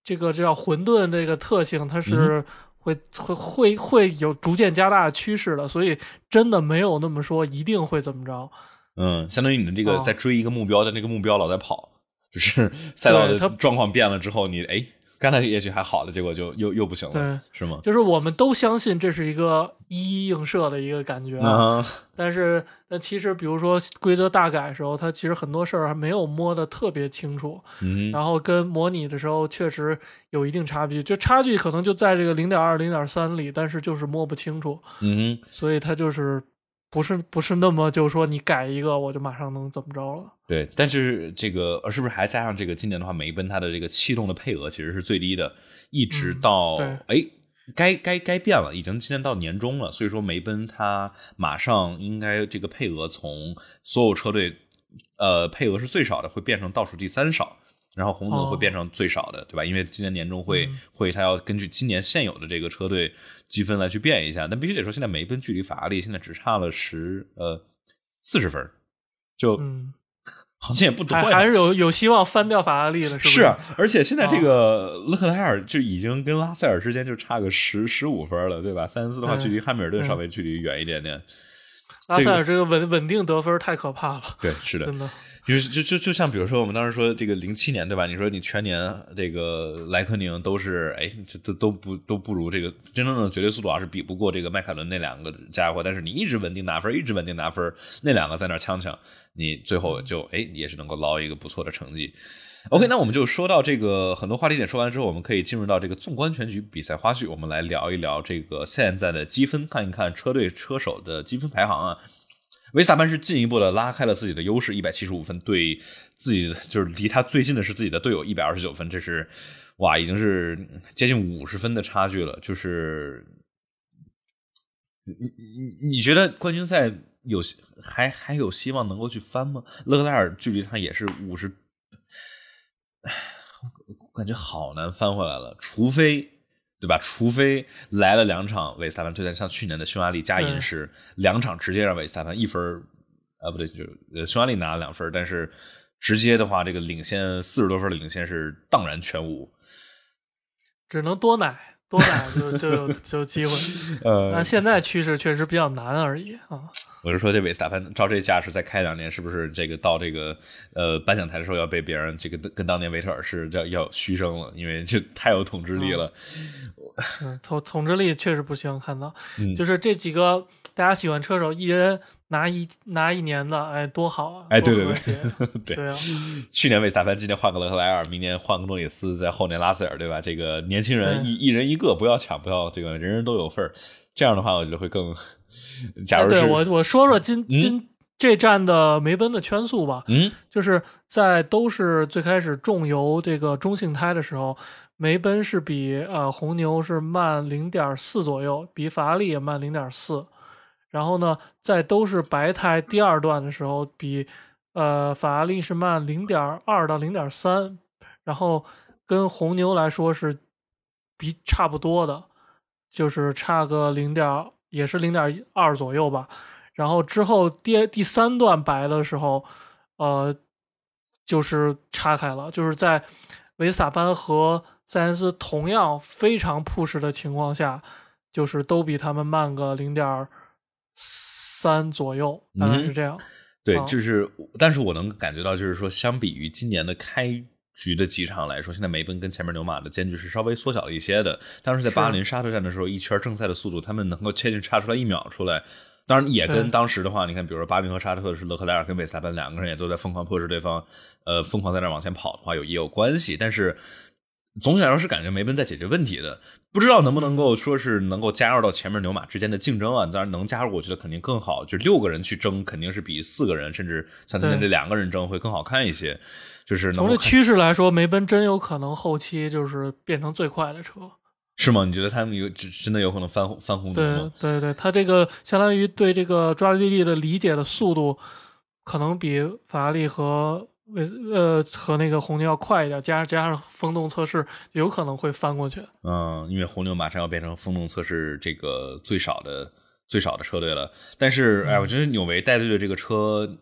这个叫混沌这个特性，它是会会会会有逐渐加大的趋势的，所以真的没有那么说一定会怎么着。嗯，相当于你的这个在追一个目标的那个目标老在跑，就是赛道的状况变了之后，你哎。刚才也许还好了，结果就又又不行了，是吗？就是我们都相信这是一个一一映射的一个感觉，但是那其实比如说规则大改的时候，它其实很多事儿还没有摸得特别清楚，嗯，然后跟模拟的时候确实有一定差距，就差距可能就在这个零点二、零点三里，但是就是摸不清楚，嗯，所以它就是。不是不是那么就是说你改一个我就马上能怎么着了？对，但是这个呃是不是还加上这个今年的话，梅奔它的这个气动的配额其实是最低的，一直到哎该该该变了，已经今年到年终了，所以说梅奔它马上应该这个配额从所有车队呃配额是最少的会变成倒数第三少。然后红牛会变成最少的，对吧？因为今年年终会会，他要根据今年现有的这个车队积分来去变一下。但必须得说，现在梅奔距离法拉利现在只差了十呃四十分，就 好像也不多呀。还是有有希望翻掉法拉利的，是不是？是，而且现在这个勒克莱尔就已经跟拉塞尔之间就差个十十五分了，对吧？三十四的话，距离汉密尔顿稍微距离远一点点。拉塞尔这个稳稳定得分太可怕了，对，是的，真的。就是就就就像比如说我们当时说这个零七年对吧？你说你全年这个莱克宁都是哎，这都都不都不如这个真正的绝对速度啊，是比不过这个迈凯伦那两个家伙。但是你一直稳定拿分，一直稳定拿分，那两个在那呛呛，你最后就哎也是能够捞一个不错的成绩。OK，那我们就说到这个很多话题点说完之后，我们可以进入到这个纵观全局比赛花絮，我们来聊一聊这个现在的积分，看一看车队车手的积分排行啊。维斯塔潘是进一步的拉开了自己的优势，一百七十五分，对自己就是离他最近的是自己的队友一百二十九分，这是哇，已经是接近五十分的差距了。就是你你你觉得冠军赛有还还有希望能够去翻吗？勒克莱尔距离他也是五十，感觉好难翻回来了，除非。对吧？除非来了两场维斯塔潘推荐，像去年的匈牙利加银时，两场直接让维斯塔潘一分啊，不对，就呃匈牙利拿了两分但是直接的话，这个领先四十多分的领先是荡然全无，只能多奶。多打就就有就有机会，呃，但现在趋势确实比较难而已啊。我是说，这韦斯塔潘照这架势再开两年，是不是这个到这个呃颁奖台的时候要被别人这个跟当年维特尔是要要嘘声了？因为就太有统治力了。嗯，统统治力确实不行，看到就是这几个大家喜欢车手，一人。拿一拿一年的，哎，多好啊！哎，对对对，对对啊！去年维斯塔潘，今年换个勒克莱尔，明年换个诺里斯，在后年拉塞尔，对吧？这个年轻人一一人一个，不要抢，不要这个人人都有份儿。这样的话，我觉得会更。假如对我我说说今今这站的梅奔的圈速吧，嗯，就是在都是最开始重油这个中性胎的时候，梅奔是比呃红牛是慢零点四左右，比法拉利也慢零点四。然后呢，在都是白胎第二段的时候，比呃，法拉利是慢零点二到零点三，然后跟红牛来说是比差不多的，就是差个零点，也是零点二左右吧。然后之后第第三段白的时候，呃，就是岔开了，就是在维斯塔潘和塞恩斯同样非常 push 的情况下，就是都比他们慢个零点三左右，大概是这样。对，就是，但是我能感觉到，就是说，相比于今年的开局的几场来说，现在梅奔跟前面牛马的间距是稍微缩小了一些的。当时在巴林沙特站的时候，一圈正赛的速度，他们能够接近差出来一秒出来。当然，也跟当时的话，你看，比如说巴林和沙特是勒克莱尔跟韦斯塔潘两个人也都在疯狂迫使对方，呃，疯狂在那往前跑的话，有也有关系。但是总体来说是感觉梅奔在解决问题的，不知道能不能够说是能够加入到前面牛马之间的竞争啊？当然能加入，我觉得肯定更好。就六个人去争，肯定是比四个人甚至像今天这两个人争会更好看一些。就是从这趋势来说，梅奔真有可能后期就是变成最快的车。是吗？你觉得他们有真的有可能翻翻红牛吗？对对对，他这个相当于对这个抓地力的理解的速度，可能比法拉利和为呃和那个红牛要快一点，加加上风洞测试，有可能会翻过去。嗯，因为红牛马上要变成风洞测试这个最少的最少的车队了。但是，哎，我觉得纽维带队的这个车。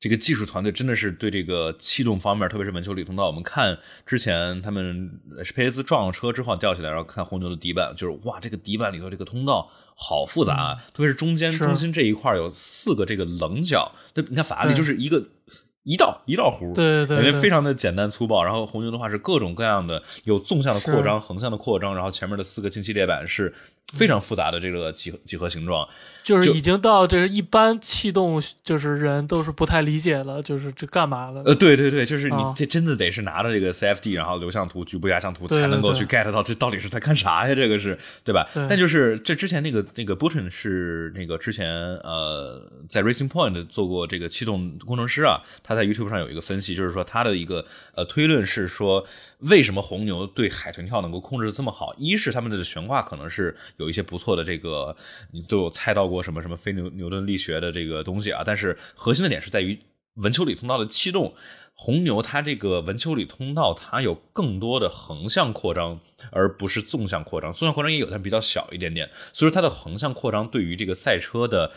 这个技术团队真的是对这个气动方面，特别是文球里通道，我们看之前他们是佩雷兹撞了车之后掉下来，然后看红牛的底板，就是哇，这个底板里头这个通道好复杂啊，特别是中间中心这一块有四个这个棱角，那你看法拉利就是一个一道一道弧，对对对，感觉非常的简单粗暴。然后红牛的话是各种各样的，有纵向的扩张、横向的扩张，然后前面的四个进气列板是。非常复杂的这个几何几何形状，就是已经到这一般气动就是人都是不太理解了，就是这干嘛了？呃，对对对，就是你这真的得是拿着这个 CFD，然后流向图、局部压向图才能够去 get 到这到底是在干啥呀？这个是对吧？但就是这之前那个那个 b u t o n 是那个之前呃在 Racing Point 做过这个气动工程师啊，他在 YouTube 上有一个分析，就是说他的一个呃推论是说。为什么红牛对海豚跳能够控制的这么好？一是他们的悬挂可能是有一些不错的这个，你都有猜到过什么什么非牛牛顿力学的这个东西啊。但是核心的点是在于文丘里通道的气动。红牛它这个文丘里通道它有更多的横向扩张，而不是纵向扩张。纵向扩张也有，但比较小一点点。所以说它的横向扩张对于这个赛车的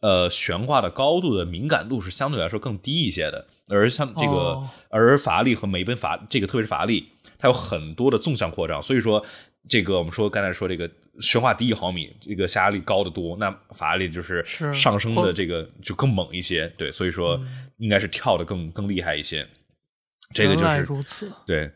呃悬挂的高度的敏感度是相对来说更低一些的。而像这个，而法拉利和梅奔法这个，特别是法拉利，它有很多的纵向扩张，所以说这个我们说刚才说这个悬挂低一毫米，这个下压力高得多，那法拉利就是上升的这个就更猛一些，对，所以说应该是跳的更更厉害一些，这个就是如此，对。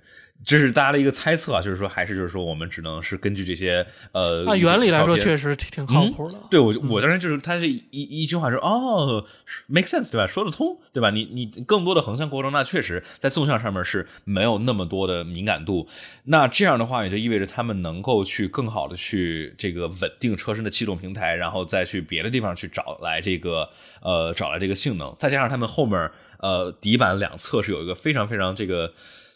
这是大家的一个猜测啊，就是说，还是就是说，我们只能是根据这些呃，按原理来说，确实挺挺靠谱的。对我，我当时就是他这一一句话说，哦，make sense，对吧？说得通，对吧？你你更多的横向过程，那确实在纵向上面是没有那么多的敏感度。那这样的话，也就意味着他们能够去更好的去这个稳定车身的气动平台，然后再去别的地方去找来这个呃找来这个性能。再加上他们后面呃底板两侧是有一个非常非常这个。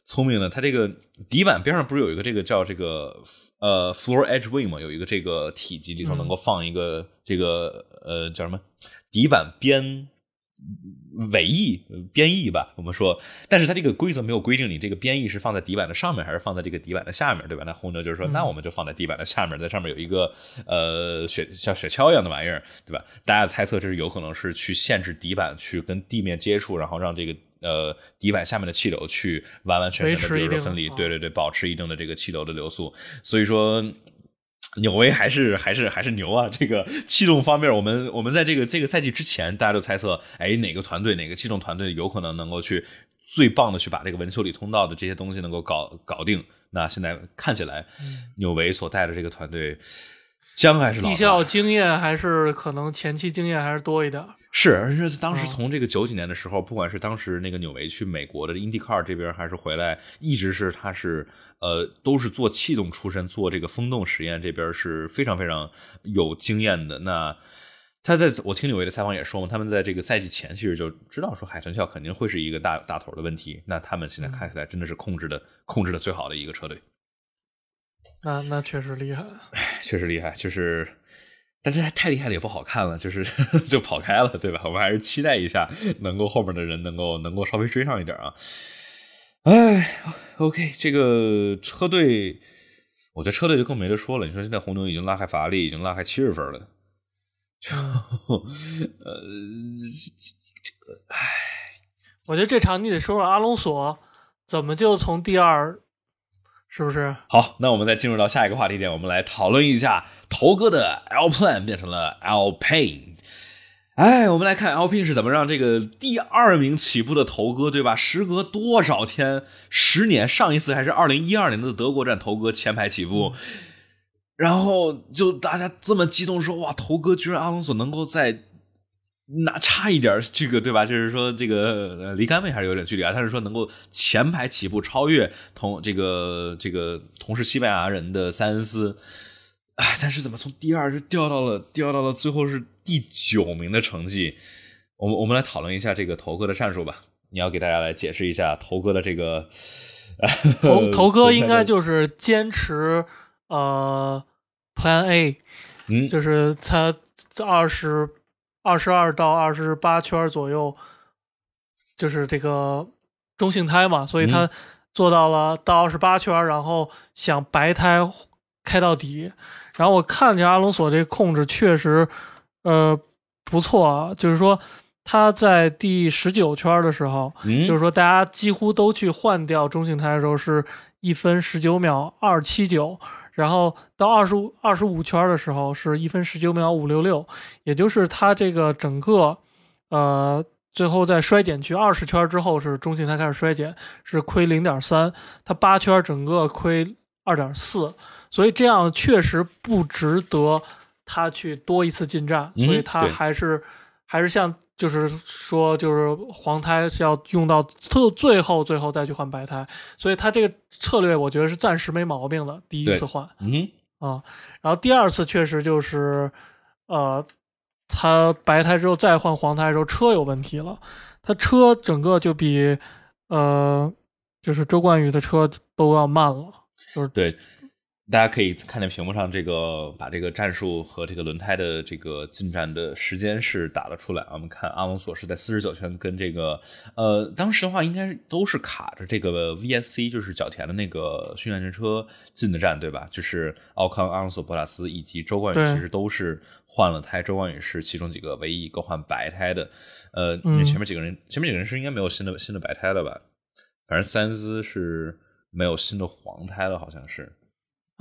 聪明的，它这个底板边上不是有一个这个叫这个呃 floor edge wing 吗？有一个这个体积里头能够放一个这个呃叫什么底板边尾翼边翼吧？我们说，但是它这个规则没有规定你这个边翼是放在底板的上面还是放在这个底板的下面，对吧？那红牛就是说，那我们就放在底板的下面，在上面有一个呃雪像雪橇一样的玩意儿，对吧？大家猜测这是有可能是去限制底板去跟地面接触，然后让这个。呃，底板下面的气流去完完全全的比如说分离，对对对，保持一定的这个气流的流速。所以说，纽维还是还是还是牛啊！这个气动方面，我们我们在这个这个赛季之前，大家都猜测，哎，哪个团队哪个气动团队有可能能够去最棒的去把这个文丘里通道的这些东西能够搞搞定？那现在看起来，纽维所带的这个团队。姜还是老，地效经验还是可能前期经验还是多一点。是，而且当时从这个九几年的时候，不管是当时那个纽维去美国的 IndyCar 这边，还是回来，一直是他是呃都是做气动出身，做这个风洞实验这边是非常非常有经验的。那他在我听纽维的采访也说嘛，他们在这个赛季前其实就知道说海豚跳肯定会是一个大大头的问题。那他们现在看起来真的是控制的控制的最好的一个车队。那那确实厉害，确实厉害，就是。但是太厉害了也不好看了，就是 就跑开了，对吧？我们还是期待一下，能够后面的人能够能够稍微追上一点啊。哎，OK，这个车队，我觉得车队就更没得说了。你说现在红牛已经拉开法拉利，已经拉开七十分了，就 呃，这个，哎，我觉得这场你得说说阿隆索怎么就从第二。是不是？好，那我们再进入到下一个话题点，我们来讨论一下头哥的 Alpine 变成了 Alpine。哎，我们来看 Alpine 是怎么让这个第二名起步的头哥，对吧？时隔多少天？十年，上一次还是二零一二年的德国站，头哥前排起步，然后就大家这么激动说，哇，头哥居然阿隆索能够在。那差一点这个对吧？就是说，这个离杆位还是有点距离啊。但是说能够前排起步，超越同这个这个同是西班牙人的塞恩斯，哎，但是怎么从第二是掉到了掉到了最后是第九名的成绩？我们我们来讨论一下这个头哥的战术吧。你要给大家来解释一下头哥的这个 头头哥应该就是坚持呃 Plan A，嗯，就是他二十。二十二到二十八圈左右，就是这个中性胎嘛，所以他做到了到二十八圈，然后想白胎开到底。然后我看见阿隆索这控制确实，呃，不错啊。就是说他在第十九圈的时候，就是说大家几乎都去换掉中性胎的时候，是一分十九秒二七九。然后到二十五二十五圈的时候是一分十九秒五六六，也就是他这个整个，呃，最后在衰减去二十圈之后是中性胎开始衰减，是亏零点三，他八圈整个亏二点四，所以这样确实不值得他去多一次进站，所以他还是还是像。就是说，就是黄胎是要用到特最后，最后再去换白胎，所以他这个策略我觉得是暂时没毛病的。第一次换，嗯啊，然后第二次确实就是，呃，他白胎之后再换黄胎的时候车有问题了，他车整个就比呃，就是周冠宇的车都要慢了，就是对。大家可以看见屏幕上这个，把这个战术和这个轮胎的这个进站的时间是打了出来。我们看阿隆索是在四十九圈跟这个，呃，当时的话应该都是卡着这个 VSC，就是角田的那个训练车进的站，对吧？就是奥康、阿隆索、博拉斯以及周冠宇其实都是换了胎，周冠宇是其中几个唯一一个换白胎的。呃，因为前面几个人，前面几个人是应该没有新的新的白胎了吧？反正三兹是没有新的黄胎了，好像是。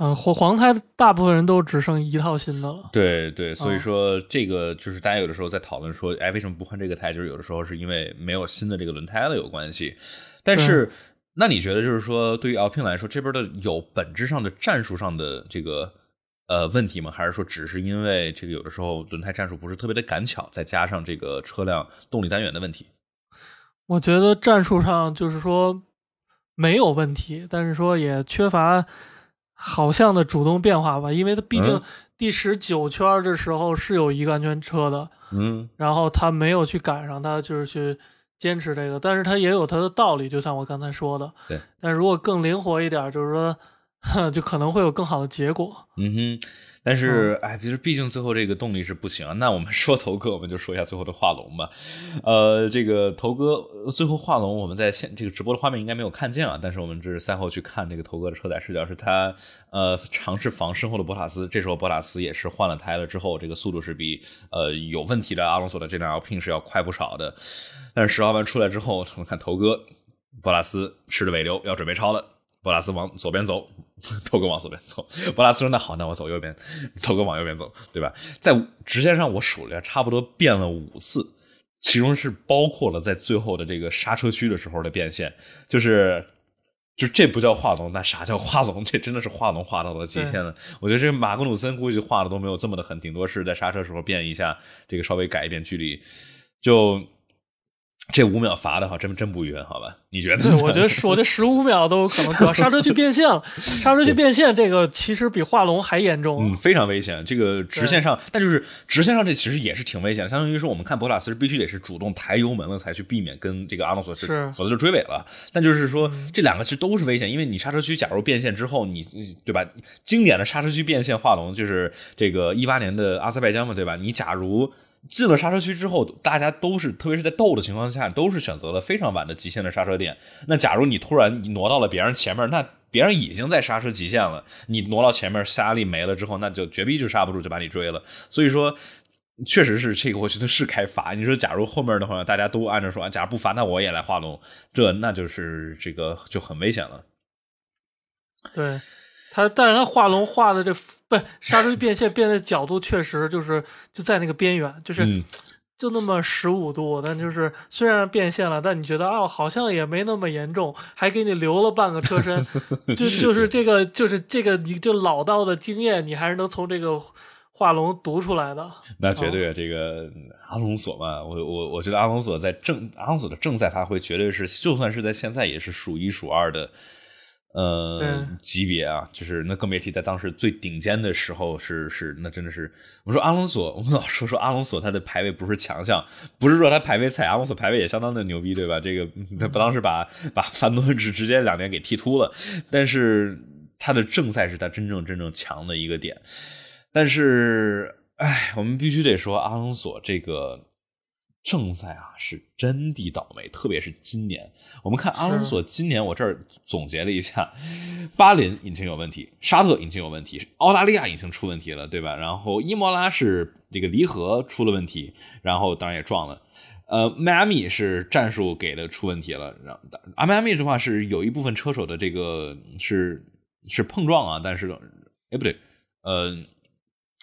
嗯，黄黄胎大部分人都只剩一套新的了。对对，所以说这个就是大家有的时候在讨论说，哎，为什么不换这个胎？就是有的时候是因为没有新的这个轮胎了有关系。但是，那你觉得就是说，对于 Alpine 来说，这边的有本质上的战术上的这个呃问题吗？还是说只是因为这个有的时候轮胎战术不是特别的赶巧，再加上这个车辆动力单元的问题？我觉得战术上就是说没有问题，但是说也缺乏。好像的主动变化吧，因为他毕竟第十九圈的时候是有一个安全车的，嗯，然后他没有去赶上，他就是去坚持这个，但是他也有他的道理，就像我刚才说的，对。但如果更灵活一点，就是说，就可能会有更好的结果，嗯哼。但是，哎，其实毕竟最后这个动力是不行啊。那我们 说头哥，我们就说一下最后的画龙吧。呃，这个头哥最后画龙，我们在现这个直播的画面应该没有看见啊。但是我们这是赛后去看这个头哥的车载视角，是他呃尝试防身后的博塔斯。这时候博塔斯也是换了胎了之后，这个速度是比呃有问题的阿隆索的这辆 Alpine 是要快不少的。但是十号弯出来之后，我们看头哥博塔斯吃着尾流要准备超了，博拉斯往左边走。头哥往左边走，博拉斯说：“那好，那我走右边。”头哥往右边走，对吧？在直线上我数了一下，差不多变了五次，其中是包括了在最后的这个刹车区的时候的变线，就是，就这不叫画龙，那啥叫画龙？这真的是画龙画到了极限了。我觉得这马格努森估计画的都没有这么的狠，顶多是在刹车时候变一下，这个稍微改一变距离，就。这五秒罚的哈，真真不冤，好吧？你觉得？对，我觉得我这十五秒都有可能，主要刹车去变线了。刹车去变线这个其实比画龙还严重，嗯，非常危险。这个直线上，但就是直线上这其实也是挺危险。相当于说，我们看博拉斯是必须得是主动抬油门了，才去避免跟这个阿隆索是，否则就追尾了。但就是说，这两个其实都是危险，因为你刹车区假如变线之后，你对吧？经典的刹车区变线画龙就是这个一八年的阿塞拜疆嘛，对吧？你假如。进了刹车区之后，大家都是，特别是在斗的情况下，都是选择了非常晚的极限的刹车点。那假如你突然挪到了别人前面，那别人已经在刹车极限了，你挪到前面，下压力没了之后，那就绝逼就刹不住，就把你追了。所以说，确实是这个，我觉得是该罚。你说，假如后面的话，大家都按照说，假如不罚，那我也来画龙，这那就是这个就很危险了。对。他，但是他画龙画的这不刹车变线变的角度确实就是就在那个边缘，就是就那么十五度，但就是虽然变线了，但你觉得啊，好像也没那么严重，还给你留了半个车身，就就是这个就是这个你就老道的经验，你还是能从这个画龙读出来的。那绝对，这个阿隆索嘛，我我我觉得阿隆索在正阿隆索的正赛发挥，绝对是就算是在现在也是数一数二的。呃，级别啊，就是那更别提在当时最顶尖的时候，是是那真的是，我说阿隆索，我们老说说阿隆索他的排位不是强项，不是说他排位菜，阿隆索排位也相当的牛逼，对吧？这个他不当时把把范多直直接两年给踢秃了，但是他的正赛是他真正真正强的一个点，但是哎，我们必须得说阿隆索这个。正赛啊，是真的倒霉，特别是今年。我们看阿隆索今年，我这儿总结了一下：巴林引擎有问题，沙特引擎有问题，澳大利亚引擎出问题了，对吧？然后伊莫拉是这个离合出了问题，然后当然也撞了。呃，迈阿密是战术给的出问题了，然后阿迈阿密的话是有一部分车手的这个是是碰撞啊，但是哎不对，呃。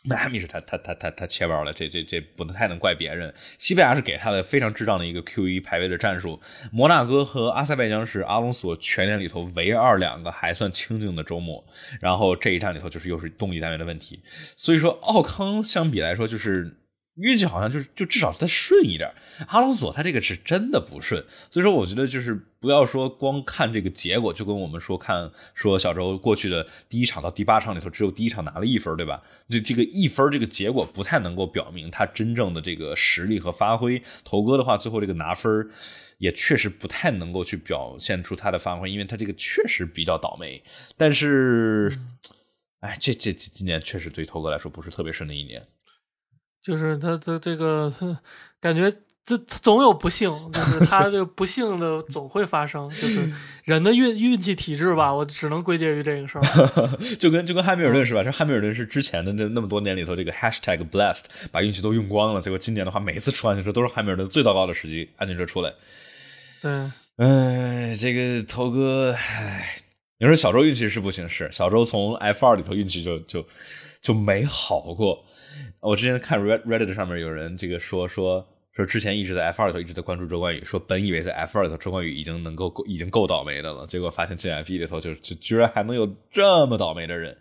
迈阿密是他他他他他切包了，这这这不能太能怪别人。西班牙是给他的非常智障的一个 Q 一排位的战术。摩纳哥和阿塞拜疆是阿隆索全年里头唯二两个还算清静的周末。然后这一站里头就是又是动力单元的问题。所以说奥康相比来说就是。运气好像就是就至少再顺一点，阿隆索他这个是真的不顺，所以说我觉得就是不要说光看这个结果，就跟我们说看说小周过去的第一场到第八场里头只有第一场拿了一分，对吧？就这个一分这个结果不太能够表明他真正的这个实力和发挥。头哥的话最后这个拿分也确实不太能够去表现出他的发挥，因为他这个确实比较倒霉。但是，哎，这这今年确实对头哥来说不是特别顺的一年。就是他这这个感觉，这总有不幸，就是他这个不幸的 总会发生，就是 人的运运气体质吧，我只能归结于这个事儿。就跟就跟汉密尔顿是吧？这汉密尔顿是之前的那那么多年里头，这个 hashtag blessed 把运气都用光了，结果今年的话，每一次出安全车都是汉密尔顿最糟糕的时机，安全车出来。对，哎，这个头哥，哎，你说小周运气是不行，是小周从 F 二里头运气就就就没好过。我之前看 Reddit 上面有人这个说说说之前一直在 F 二里头一直在关注周冠宇，说本以为在 F 二里头周冠宇已经能够够已经够倒霉的了，结果发现 gf 一里头就就居然还能有这么倒霉的人。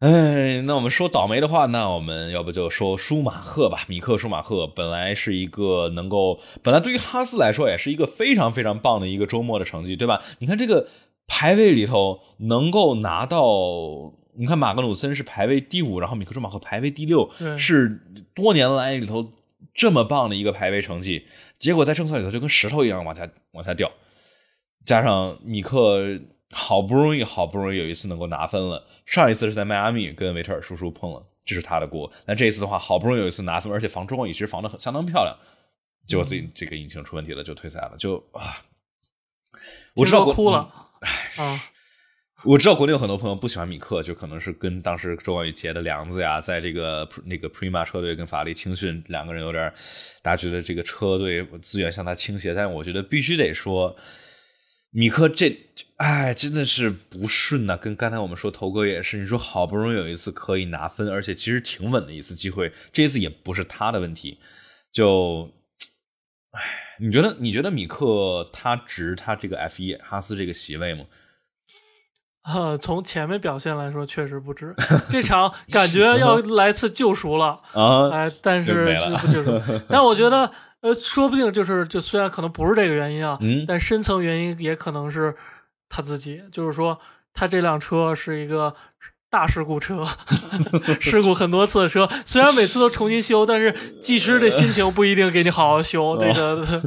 哎，那我们说倒霉的话，那我们要不就说舒马赫吧，米克舒马赫本来是一个能够，本来对于哈斯来说也是一个非常非常棒的一个周末的成绩，对吧？你看这个排位里头能够拿到。你看，马格努森是排位第五，然后米克舒马赫排位第六，是多年来里头这么棒的一个排位成绩。结果在正赛里头就跟石头一样往下往下掉。加上米克好不容易好不容易有一次能够拿分了，上一次是在迈阿密跟维特尔叔叔碰了，这是他的锅。那这一次的话，好不容易有一次拿分，而且防中国也其实防的很相当漂亮，结果自己这个引擎出问题了，就退赛了。就啊，我知道哭了，啊。我知道国内有很多朋友不喜欢米克，就可能是跟当时周冠宇结的梁子呀，在这个那个 Prima 车队跟法拉利青训两个人有点，大家觉得这个车队资源向他倾斜，但我觉得必须得说，米克这哎真的是不顺呐，跟刚才我们说头哥也是，你说好不容易有一次可以拿分，而且其实挺稳的一次机会，这一次也不是他的问题，就，哎，你觉得你觉得米克他值他这个 F 一哈斯这个席位吗？呃，从前面表现来说，确实不值。这场感觉要来次救赎了啊！哎，但是不救赎。但我觉得，呃，说不定就是就虽然可能不是这个原因啊，嗯，但深层原因也可能是他自己，就是说他这辆车是一个大事故车，事故很多次的车，虽然每次都重新修，但是技师的心情不一定给你好好修，这个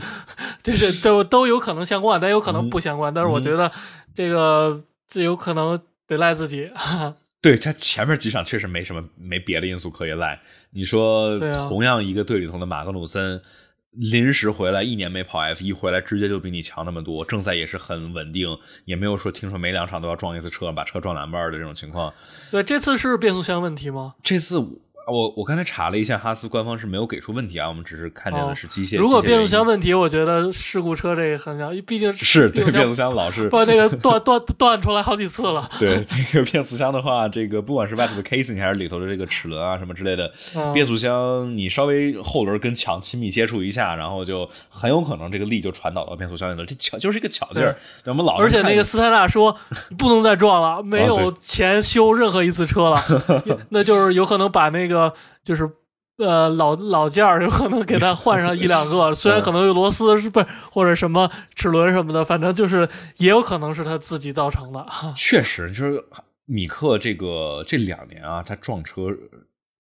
这个都都有可能相关，但有可能不相关。但是我觉得这个这有可能得赖自己。对他前面几场确实没什么，没别的因素可以赖。你说同样一个队里头的马格努森。临时回来一年没跑 F 一，回来直接就比你强那么多，正赛也是很稳定，也没有说听说每两场都要撞一次车，把车撞两半的这种情况。对，这次是变速箱问题吗？这次。我我刚才查了一下，哈斯官方是没有给出问题啊，我们只是看见的是机械。如果变速箱问题，我觉得事故车这个很像，毕竟是对变速箱老是把那个断断断出来好几次了。对这个变速箱的话，这个不管是外头的 casing 还是里头的这个齿轮啊什么之类的，变速箱你稍微后轮跟墙亲密接触一下，然后就很有可能这个力就传导到变速箱里了。这巧就是一个巧劲儿。我们老而且那个斯泰纳说不能再撞了，没有钱修任何一次车了，那就是有可能把那个。就是，呃，老老件儿有可能给他换上一两个，虽然可能有螺丝是不是或者什么齿轮什么的，反正就是也有可能是他自己造成的。确实，就是米克这个这两年啊，他撞车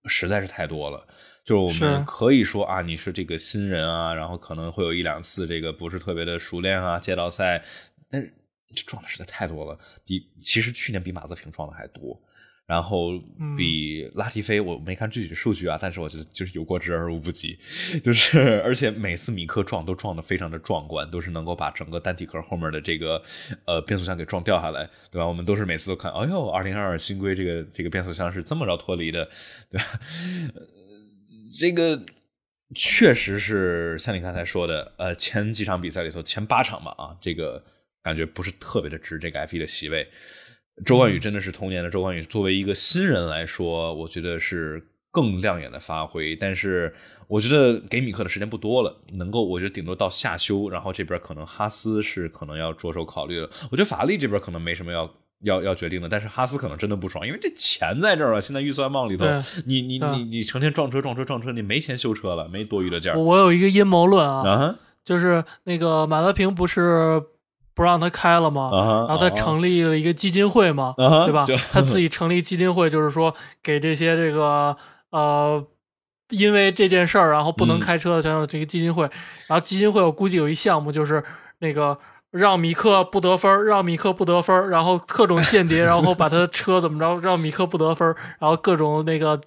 实在是太多了。就是我们可以说啊，你是这个新人啊，然后可能会有一两次这个不是特别的熟练啊，街道赛，但是撞的实在太多了，比其实去年比马泽平撞的还多。然后比拉提菲，我没看具体的数据啊，但是我觉得就是有过之而无不及，就是而且每次米克撞都撞得非常的壮观，都是能够把整个单体壳后面的这个呃变速箱给撞掉下来，对吧？我们都是每次都看，哎呦，二零二二新规这个这个变速箱是这么着脱离的，对吧？这个确实是像你刚才说的，呃，前几场比赛里头前八场吧，啊，这个感觉不是特别的值这个 F 一的席位。周冠宇真的是童年的周冠宇，作为一个新人来说，我觉得是更亮眼的发挥。但是我觉得给米克的时间不多了，能够我觉得顶多到夏休，然后这边可能哈斯是可能要着手考虑的。我觉得法拉利这边可能没什么要要要决定的，但是哈斯可能真的不爽，因为这钱在这儿了。现在预算帽里头，你你你你成天撞车撞车撞车，你没钱修车了，没多余的件。我有一个阴谋论啊，就是那个马德平不是。不让他开了吗？然后他成立了一个基金会嘛，对吧？他自己成立基金会，就是说给这些这个呃，因为这件事儿然后不能开车的这个基金会。然后基金会我估计有一项目就是那个让米克不得分，让米克不得分，然后各种间谍，然后把他的车怎么着，让米克不得分，然后各种那个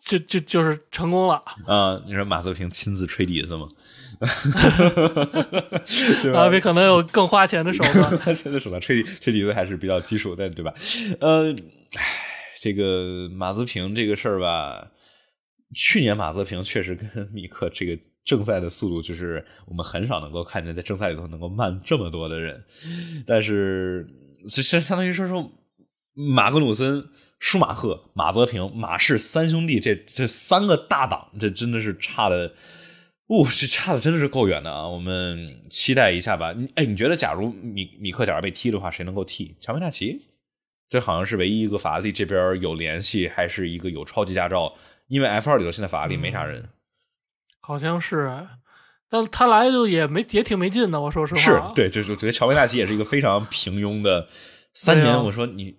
就就就是成功了。啊，你说马泽平亲自吹笛子吗？阿飞可能有更花钱的手段，花钱的手段吹吹笛子还是比较基础的，对吧？呃，这个马泽平这个事儿吧，去年马泽平确实跟米克这个正赛的速度，就是我们很少能够看见在正赛里头能够慢这么多的人。但是，其实相当于说说马格努森、舒马赫、马泽平、马氏三兄弟这这三个大党，这真的是差的。哦，这差的真的是够远的啊！我们期待一下吧。你哎，你觉得假如米米克假如被踢的话，谁能够替乔维纳奇？这好像是唯一一个法拉利这边有联系，还是一个有超级驾照？因为 F 二里头现在法拉利没啥人，好像是。但他来就也没也挺没劲的，我说实话。是对，就就觉得乔维纳奇也是一个非常平庸的三年。我说你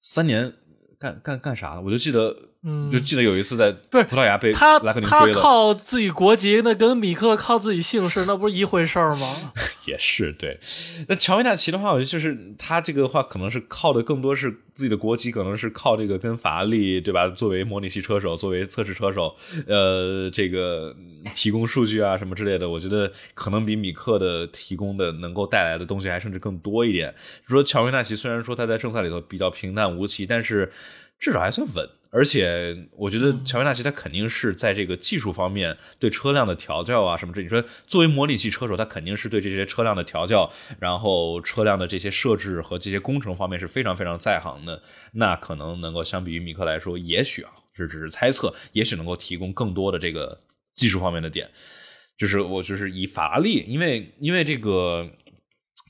三年干干干啥了？我就记得。嗯，就记得有一次在不是葡萄牙被他他靠自己国籍，那跟米克靠自己姓氏，那不是一回事儿吗？也是对。那乔维纳奇的话，我觉得就是他这个话可能是靠的更多是自己的国籍，可能是靠这个跟法拉利对吧？作为模拟器车手，作为测试车手，呃，这个提供数据啊什么之类的，我觉得可能比米克的提供的能够带来的东西还甚至更多一点。说乔维纳奇虽然说他在正赛里头比较平淡无奇，但是至少还算稳。而且我觉得乔维纳奇他肯定是在这个技术方面对车辆的调教啊什么这，你说作为模拟器车手，他肯定是对这些车辆的调教，然后车辆的这些设置和这些工程方面是非常非常在行的。那可能能够相比于米克来说，也许啊，这只是猜测，也许能够提供更多的这个技术方面的点。就是我就是以法拉利，因为因为这个。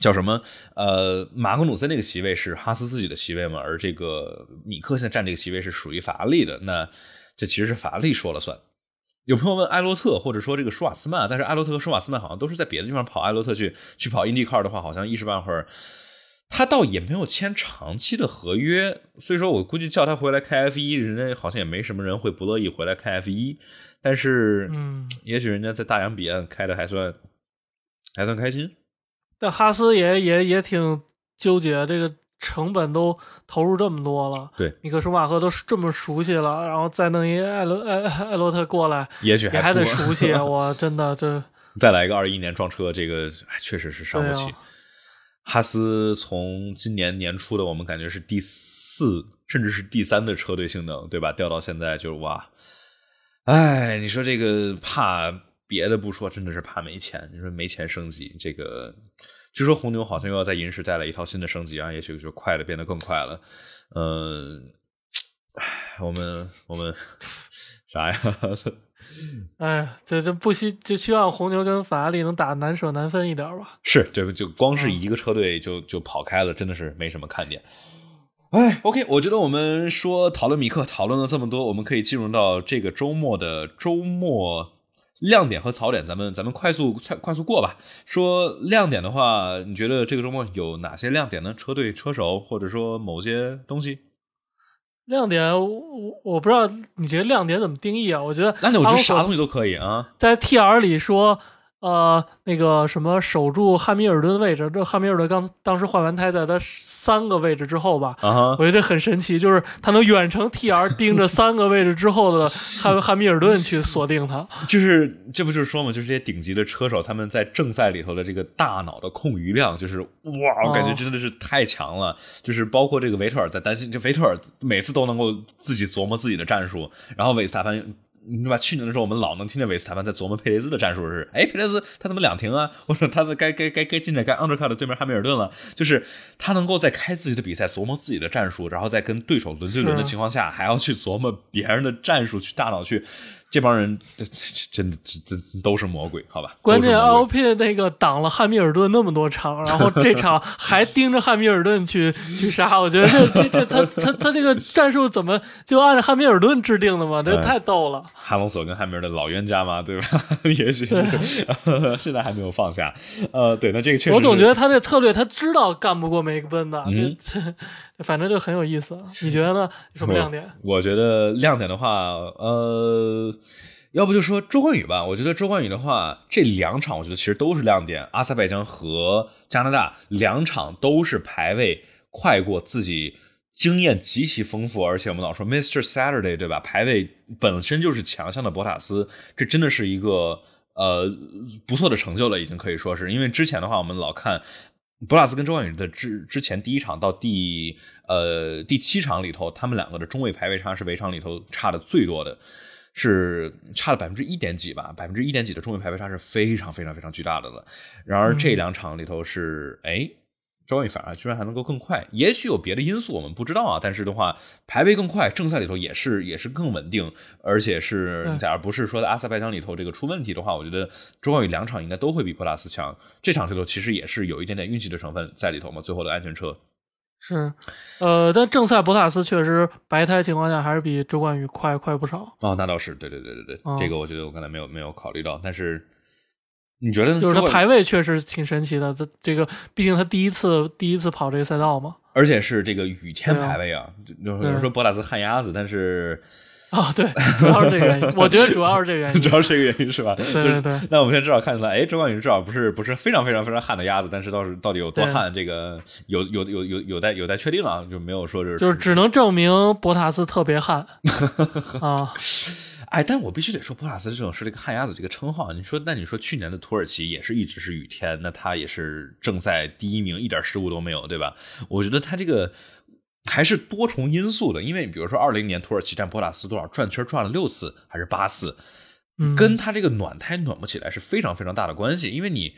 叫什么？呃，马格努森那个席位是哈斯自己的席位嘛？而这个米克现在占这个席位是属于法拉利的。那这其实是法拉利说了算。有朋友问艾洛特，或者说这个舒瓦茨曼，但是艾洛特和舒瓦茨曼好像都是在别的地方跑。艾洛特去去跑 IndyCar 的话，好像一时半会儿他倒也没有签长期的合约，所以说我估计叫他回来开 F 一，人家好像也没什么人会不乐意回来开 F 一。但是，嗯，也许人家在大洋彼岸开的还算还算开心。但哈斯也也也挺纠结，这个成本都投入这么多了，对，米克舒马赫都这么熟悉了，然后再弄一艾罗艾艾洛特过来，也许还得熟悉。我真的这再来一个二一年撞车，这个确实是伤不起。哈斯从今年年初的我们感觉是第四甚至是第三的车队性能，对吧？掉到现在就是哇，哎，你说这个怕别的不说，真的是怕没钱。你说没钱升级，这个据说红牛好像又要在银石带来一套新的升级啊，也许就快的变得更快了。嗯，唉，我们我们 啥呀？哎，这这不希就希望红牛跟法拉利能打难舍难分一点吧。是，这个就光是一个车队就就跑开了，真的是没什么看点。哎，OK，我觉得我们说讨论米克讨论了这么多，我们可以进入到这个周末的周末亮点和槽点，咱们咱们快速快快速过吧。说亮点的话，你觉得这个周末有哪些亮点呢？车队、车手，或者说某些东西？亮点，我我不知道你觉得亮点怎么定义啊？我觉得亮点，我觉得啥东西都可以啊。在 T R 里说，呃，那个什么守住汉密尔顿位置，这汉密尔顿刚当时换完胎，在他三个位置之后吧，啊，我觉得这很神奇，就是他能远程 T R 盯着三个位置之后的汉 汉密尔顿去锁定他。就是这不就是说嘛，就是这些顶级的车手他们在正赛里头的这个大脑的空余量，就是哇，我感觉真的是太强了。就是包括这个维特尔在担心，这维特尔每次都能够自己琢磨自己的战术，然后韦斯塔潘。对吧？去年的时候，我们老能听见韦斯塔潘在琢磨佩雷斯的战术是：哎，佩雷斯他怎么两停啊？或者他在该该该该进展该 undercut 对面汉密尔顿了？就是他能够在开自己的比赛，琢磨自己的战术，然后在跟对手轮对轮的情况下，还要去琢磨别人的战术，去大脑去。这帮人，这真的这这都是魔鬼，好吧？关键奥聘那个挡了汉密尔顿那么多场，然后这场还盯着汉密尔顿去去杀，我觉得这这这他他他这个战术怎么就按照汉密尔顿制定的吗？这太逗了。哈隆索跟汉密尔顿老冤家嘛，对吧？也许是 现在还没有放下。呃，对，那这个确实，我总觉得他这策略他知道干不过梅克奔的，这这。反正就很有意思，你觉得呢？什么亮点？我觉得亮点的话，呃，要不就说周冠宇吧。我觉得周冠宇的话，这两场我觉得其实都是亮点。阿塞拜疆和加拿大两场都是排位快过自己，经验极其丰富，而且我们老说 Mr. Saturday 对吧？排位本身就是强项的博塔斯，这真的是一个呃不错的成就了，已经可以说是因为之前的话，我们老看。博拉斯跟周冠宇的之之前第一场到第呃第七场里头，他们两个的中位排位差是围场里头差的最多的，是差了百分之一点几吧，百分之一点几的中位排位差是非常非常非常巨大的了。然而这两场里头是哎。周冠宇反而居然还能够更快，也许有别的因素我们不知道啊。但是的话，排位更快，正赛里头也是也是更稳定，而且是假如不是说在阿塞拜疆里头这个出问题的话，我觉得周冠宇两场应该都会比博拉斯强。这场里头其实也是有一点点运气的成分在里头嘛。最后的安全车是，呃，但正赛博塔斯确实白胎情况下还是比周冠宇快快不少。哦，那倒是，对对对对对，这个我觉得我刚才没有没有考虑到，但是。你觉得就是他排位确实挺神奇的，这这个毕竟他第一次第一次跑这个赛道嘛，而且是这个雨天排位啊，有人说博塔斯旱鸭子，但是啊对，主要是这个原因，我觉得主要是这个原因，主要是这个原因是吧？对对对。那我们现在至少看出来，哎，周冠宇至少不是不是非常非常非常旱的鸭子，但是倒是到底有多旱，这个有有有有有待有待确定啊，就没有说是就是只能证明博塔斯特别旱 啊。哎，但我必须得说，博拉斯这种是这个旱鸭子这个称号。你说，那你说去年的土耳其也是一直是雨天，那他也是正赛第一名，一点失误都没有，对吧？我觉得他这个还是多重因素的，因为比如说二零年土耳其站博拉斯多少转圈转了六次还是八次，跟他这个暖胎暖不起来是非常非常大的关系。因为你，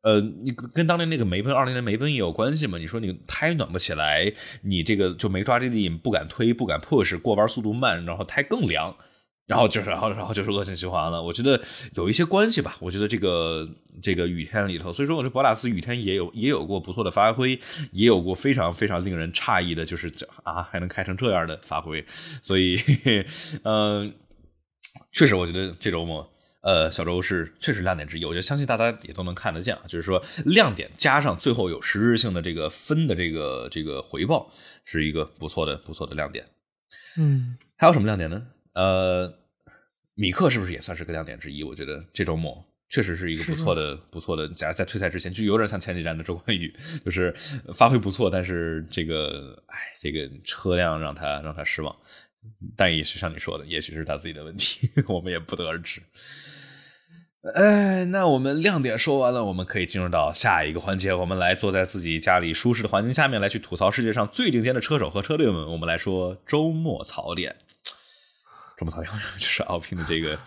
呃，你跟当年那个梅奔二零年梅奔也有关系嘛？你说你胎暖不起来，你这个就没抓地力，不敢推，不敢 push，过弯速度慢，然后胎更凉。然后就是，然后，然后就是恶性循环了。我觉得有一些关系吧。我觉得这个这个雨天里头，所以说我这博拉斯雨天也有也有过不错的发挥，也有过非常非常令人诧异的，就是啊还能开成这样的发挥。所以，嗯，确实，我觉得这周末。呃，小周是确实亮点之一，我觉得相信大家也都能看得见啊。就是说，亮点加上最后有实质性的这个分的这个这个回报，是一个不错的不错的亮点。嗯，还有什么亮点呢？呃，米克是不是也算是个亮点之一？我觉得这周末确实是一个不错的不错的。假如在退赛之前，就有点像前几站的周冠宇，就是发挥不错，但是这个哎，这个车辆让他让他失望。但也是像你说的，也许是他自己的问题，我们也不得而知。哎，那我们亮点说完了，我们可以进入到下一个环节。我们来坐在自己家里舒适的环境下面，来去吐槽世界上最顶尖的车手和车队们。我们来说周末槽点。周末槽点就是奥平的这个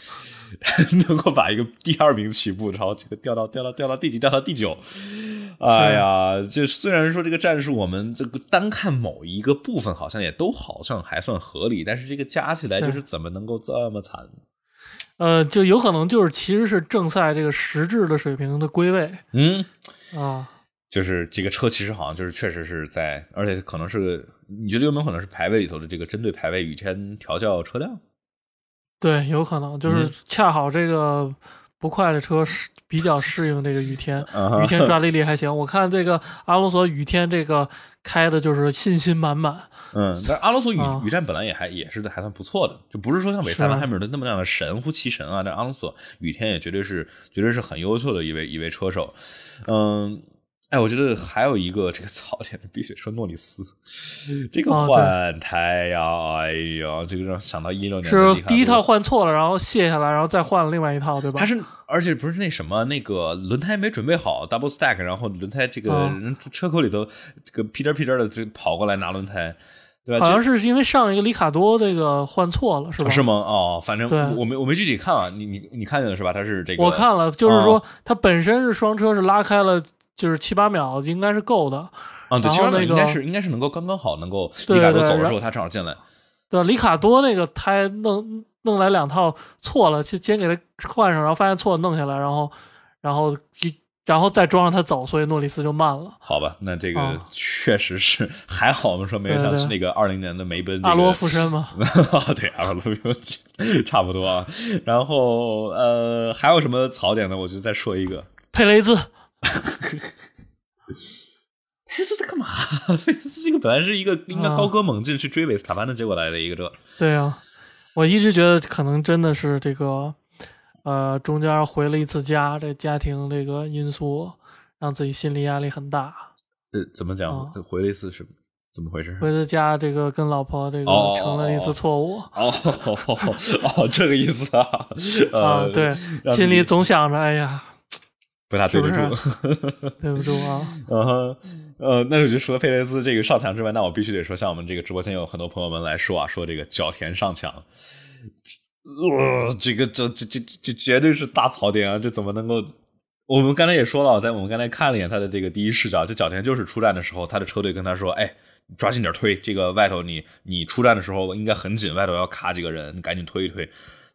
能够把一个第二名起步，然后这个掉到掉到掉到第几，掉到第九。哎呀，就虽然说这个战术，我们这个单看某一个部分好像也都好像还算合理，但是这个加起来就是怎么能够这么惨？呃，就有可能就是其实是正赛这个实质的水平的归位。嗯，啊，就是这个车其实好像就是确实是在，而且可能是你觉得有没有可能是排位里头的这个针对排位雨天调教车辆？对，有可能就是恰好这个。不快的车是比较适应这个雨天，雨天抓 地力还行。我看这个阿隆索雨天这个开的就是信心满满。嗯，但阿隆索雨雨战本来也还也是还算不错的，就不是说像韦斯塔潘、汉密尔顿那么样的神乎其神啊。但阿隆索雨天也绝对是绝对是很优秀的一位一位车手。嗯。哎，我觉得还有一个这个槽点，必须说诺里斯这个换胎呀，哎呀，这个让想到一六年是第一套换错了，然后卸下来，然后再换了另外一套，对吧？他是而且不是那什么那个轮胎没准备好，double stack，然后轮胎这个人车库里头这个屁颠屁颠的就跑过来拿轮胎，对吧？好像是因为上一个里卡多这个换错了，是吧？是吗？哦，反正我没我没具体看啊，你你你看见了是吧？他是这个我看了，就是说他本身是双车是拉开了。就是七八秒应该是够的，啊，对，七八秒应该是应该是能够刚刚好能够里卡多走了之后他正好进来，对，里卡多那个胎弄弄来两套错了，先先给他换上，然后发现错了弄下来，然后然后一然后再装上他走，所以诺里斯就慢了。好吧，那这个确实是还好，我们说没有像那个二零年的梅奔阿罗附身吗，对，阿罗附身 差不多啊。然后呃还有什么槽点呢？我就再说一个佩雷兹。佩斯在干嘛？佩 斯这个本来是一个应该高歌猛进去追韦斯塔潘的结果来的一个这。对啊，我一直觉得可能真的是这个，呃，中间回了一次家，这家庭这个因素让自己心理压力很大。呃，怎么讲？这回了一次是怎么回事？回了家，这个跟老婆这个成了一次错误。哦 哦，这个意思啊。啊，对，心里总想着，哎呀。被他对得住，对不住啊！嗯哼，呃，那我就除了佩雷斯这个上墙之外，那我必须得说，像我们这个直播间有很多朋友们来说啊，说这个角田上墙，呃，这个这这这这绝对是大槽点啊！这怎么能够？我们刚才也说了，在我们刚才看了一眼他的这个第一视角，这角田就是出战的时候，他的车队跟他说：“哎，抓紧点推，这个外头你你出战的时候应该很紧，外头要卡几个人，你赶紧推一推。”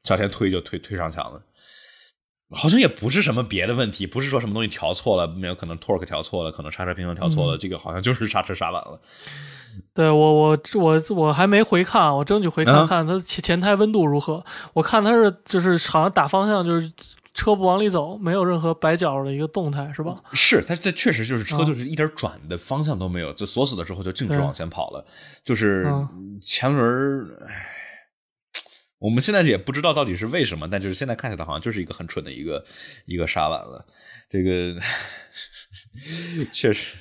角田推就推推上墙了。好像也不是什么别的问题，不是说什么东西调错了，没有可能 torque 调错了，可能刹车平衡调错了，这个好像就是刹车刹晚了。对我我我我还没回看，我争取回看看它前前胎温度如何。我看它是就是好像打方向就是车不往里走，没有任何摆脚的一个动态，是吧？是，它这确实就是车就是一点转的方向都没有，就锁死了之后就径直往前跑了，就是前轮，唉。我们现在也不知道到底是为什么，但就是现在看起来好像就是一个很蠢的一个一个刹板了。这个 确实，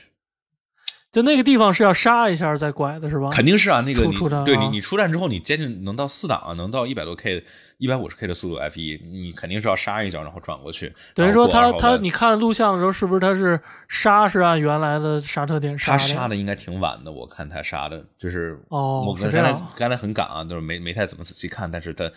就那个地方是要刹一下再拐的是吧？肯定是啊，那个你对你你出站之后，你接近能到四档啊，能到一百多 K。一百五十 K 的速度 F 一，你肯定是要刹一脚，然后转过去。等于说他他，你看录像的时候，是不是他是刹是按原来的刹车点刹？他刹的应该挺晚的，我看他刹的，就是哦，我刚才刚才很赶啊，就是没没太怎么仔细看，但是他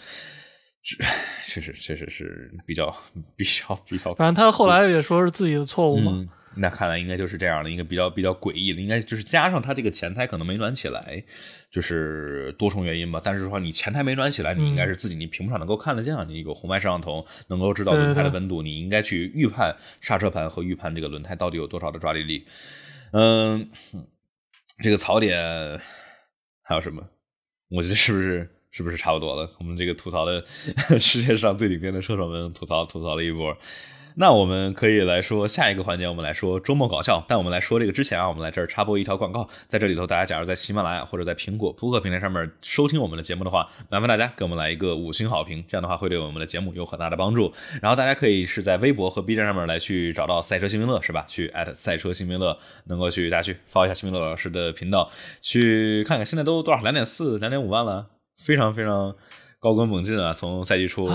确实确实是比较比较比较。反正他后来也说是自己的错误嘛。那看来应该就是这样的，一个比较比较诡异的，应该就是加上它这个前胎可能没暖起来，就是多重原因吧。但是说你前胎没暖起来，你应该是自己你屏幕上能够看得见，你有红外摄像头能够知道轮胎的温度，你应该去预判刹车盘和预判这个轮胎到底有多少的抓地力。嗯，这个槽点还有什么？我觉得是不是是不是差不多了？我们这个吐槽的 世界上最顶尖的车手们吐槽吐槽了一波。那我们可以来说下一个环节，我们来说周末搞笑。但我们来说这个之前啊，我们来这儿插播一条广告，在这里头，大家假如在喜马拉雅或者在苹果播客平台上面收听我们的节目的话，麻烦大家给我们来一个五星好评，这样的话会对我们的节目有很大的帮助。然后大家可以是在微博和 B 站上面来去找到赛车新民乐，是吧？去艾特赛车新民乐，能够去大家去 follow 一下新民乐老师的频道，去看看现在都多少两点四、两点五万了，非常非常高歌猛进啊！从赛季初。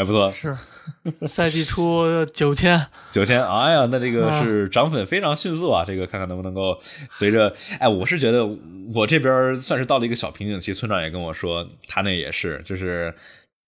还不错，是赛季初九千 九千，哎呀，那这个是涨粉非常迅速啊！这个看看能不能够随着，哎，我是觉得我这边算是到了一个小瓶颈期。村长也跟我说，他那也是，就是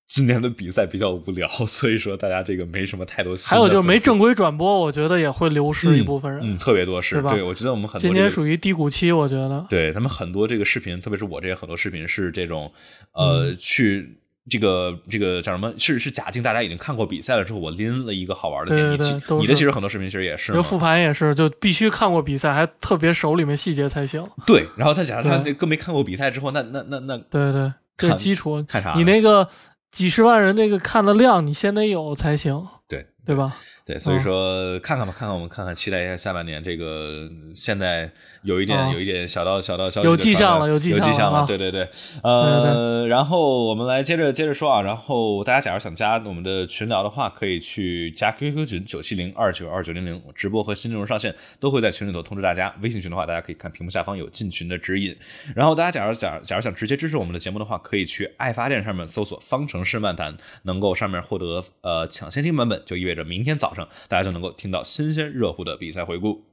今年的比赛比较无聊，所以说大家这个没什么太多。还有就是没正规转播，我觉得也会流失一部分人，嗯，特别多是，对我觉得我们很多今年属于低谷期，我觉得，对他们很多这个视频，特别是我这些很多视频是这种，呃，去。这个这个叫什么？是是假定大家已经看过比赛了之后，我拎了一个好玩的点。你你的其实很多视频其实也是。就复盘也是，就必须看过比赛，还特别熟里面细节才行。对，然后他假如他更没看过比赛之后，那那那那。对对，这基础。看啥？你那个几十万人那个看的量，你先得有才行。对。对吧？对，所以说看看吧，看看我们看看，期待一下下半年。这个现在有一点，有一点小道小道消息有迹象了，有迹象了。对对对，呃，然后我们来接着接着说啊。然后大家假如想加我们的群聊的话，可以去加 QQ 群九七零二九二九零零，直播和新内容上线都会在群里头通知大家。微信群的话，大家可以看屏幕下方有进群的指引。然后大家假如假假如想直接支持我们的节目的话，可以去爱发电上面搜索“方程式漫谈”，能够上面获得呃抢先听版本，就意味。着明天早上大家就能够听到新鲜热乎的比赛回顾。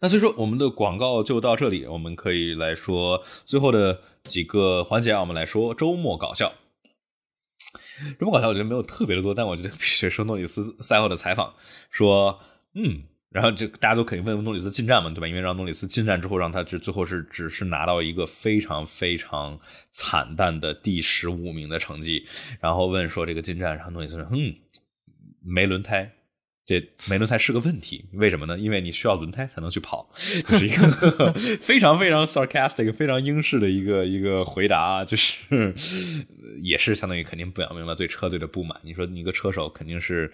那所以说我们的广告就到这里，我们可以来说最后的几个环节啊。我们来说周末搞笑。周末搞笑，我觉得没有特别的多，但我觉得必须说诺里斯赛后的采访，说嗯。然后就大家都肯定问问诺里斯进站嘛，对吧？因为让诺里斯进站之后，让他只最后是只是拿到一个非常非常惨淡的第十五名的成绩。然后问说这个进站，然后诺里斯说：“嗯，没轮胎，这没轮胎是个问题。为什么呢？因为你需要轮胎才能去跑。”这是一个非常非常 sarcastic、非常英式的一个一个回答，就是也是相当于肯定表明了对车队的不满。你说你一个车手肯定是。